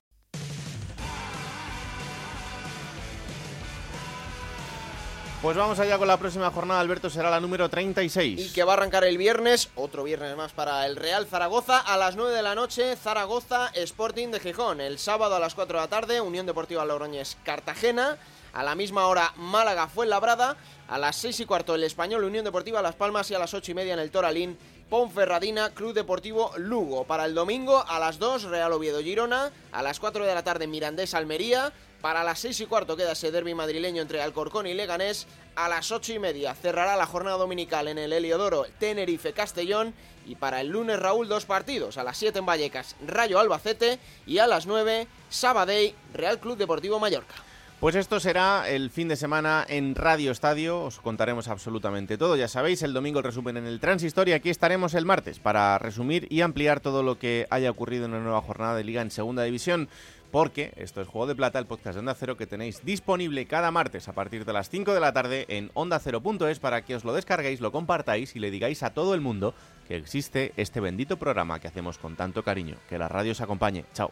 Pues vamos allá con la próxima jornada, Alberto, será la número 36. Y que va a arrancar el viernes, otro viernes más para el Real Zaragoza, a las 9 de la noche, Zaragoza Sporting de Gijón. El sábado a las 4 de la tarde, Unión Deportiva Logroñés Cartagena. A la misma hora, Málaga Fuenlabrada. A las 6 y cuarto, el Español Unión Deportiva Las Palmas. Y a las 8 y media en el Toralín, Ponferradina Club Deportivo Lugo. Para el domingo, a las 2, Real Oviedo Girona. A las 4 de la tarde, Mirandés Almería. Para las 6 y cuarto queda ese derby madrileño entre Alcorcón y Leganés. A las 8 y media cerrará la jornada dominical en el Heliodoro Tenerife Castellón. Y para el lunes, Raúl, dos partidos. A las 7 en Vallecas, Rayo Albacete. Y a las 9, Sabadell, Real Club Deportivo Mallorca. Pues esto será el fin de semana en Radio Estadio, os contaremos absolutamente todo. Ya sabéis, el domingo el resumen en el Transistor y aquí estaremos el martes para resumir y ampliar todo lo que haya ocurrido en una nueva jornada de liga en Segunda División. Porque esto es Juego de Plata, el podcast de Onda Cero que tenéis disponible cada martes a partir de las 5 de la tarde en ondacero.es para que os lo descarguéis, lo compartáis y le digáis a todo el mundo que existe este bendito programa que hacemos con tanto cariño. Que la radio os acompañe. Chao.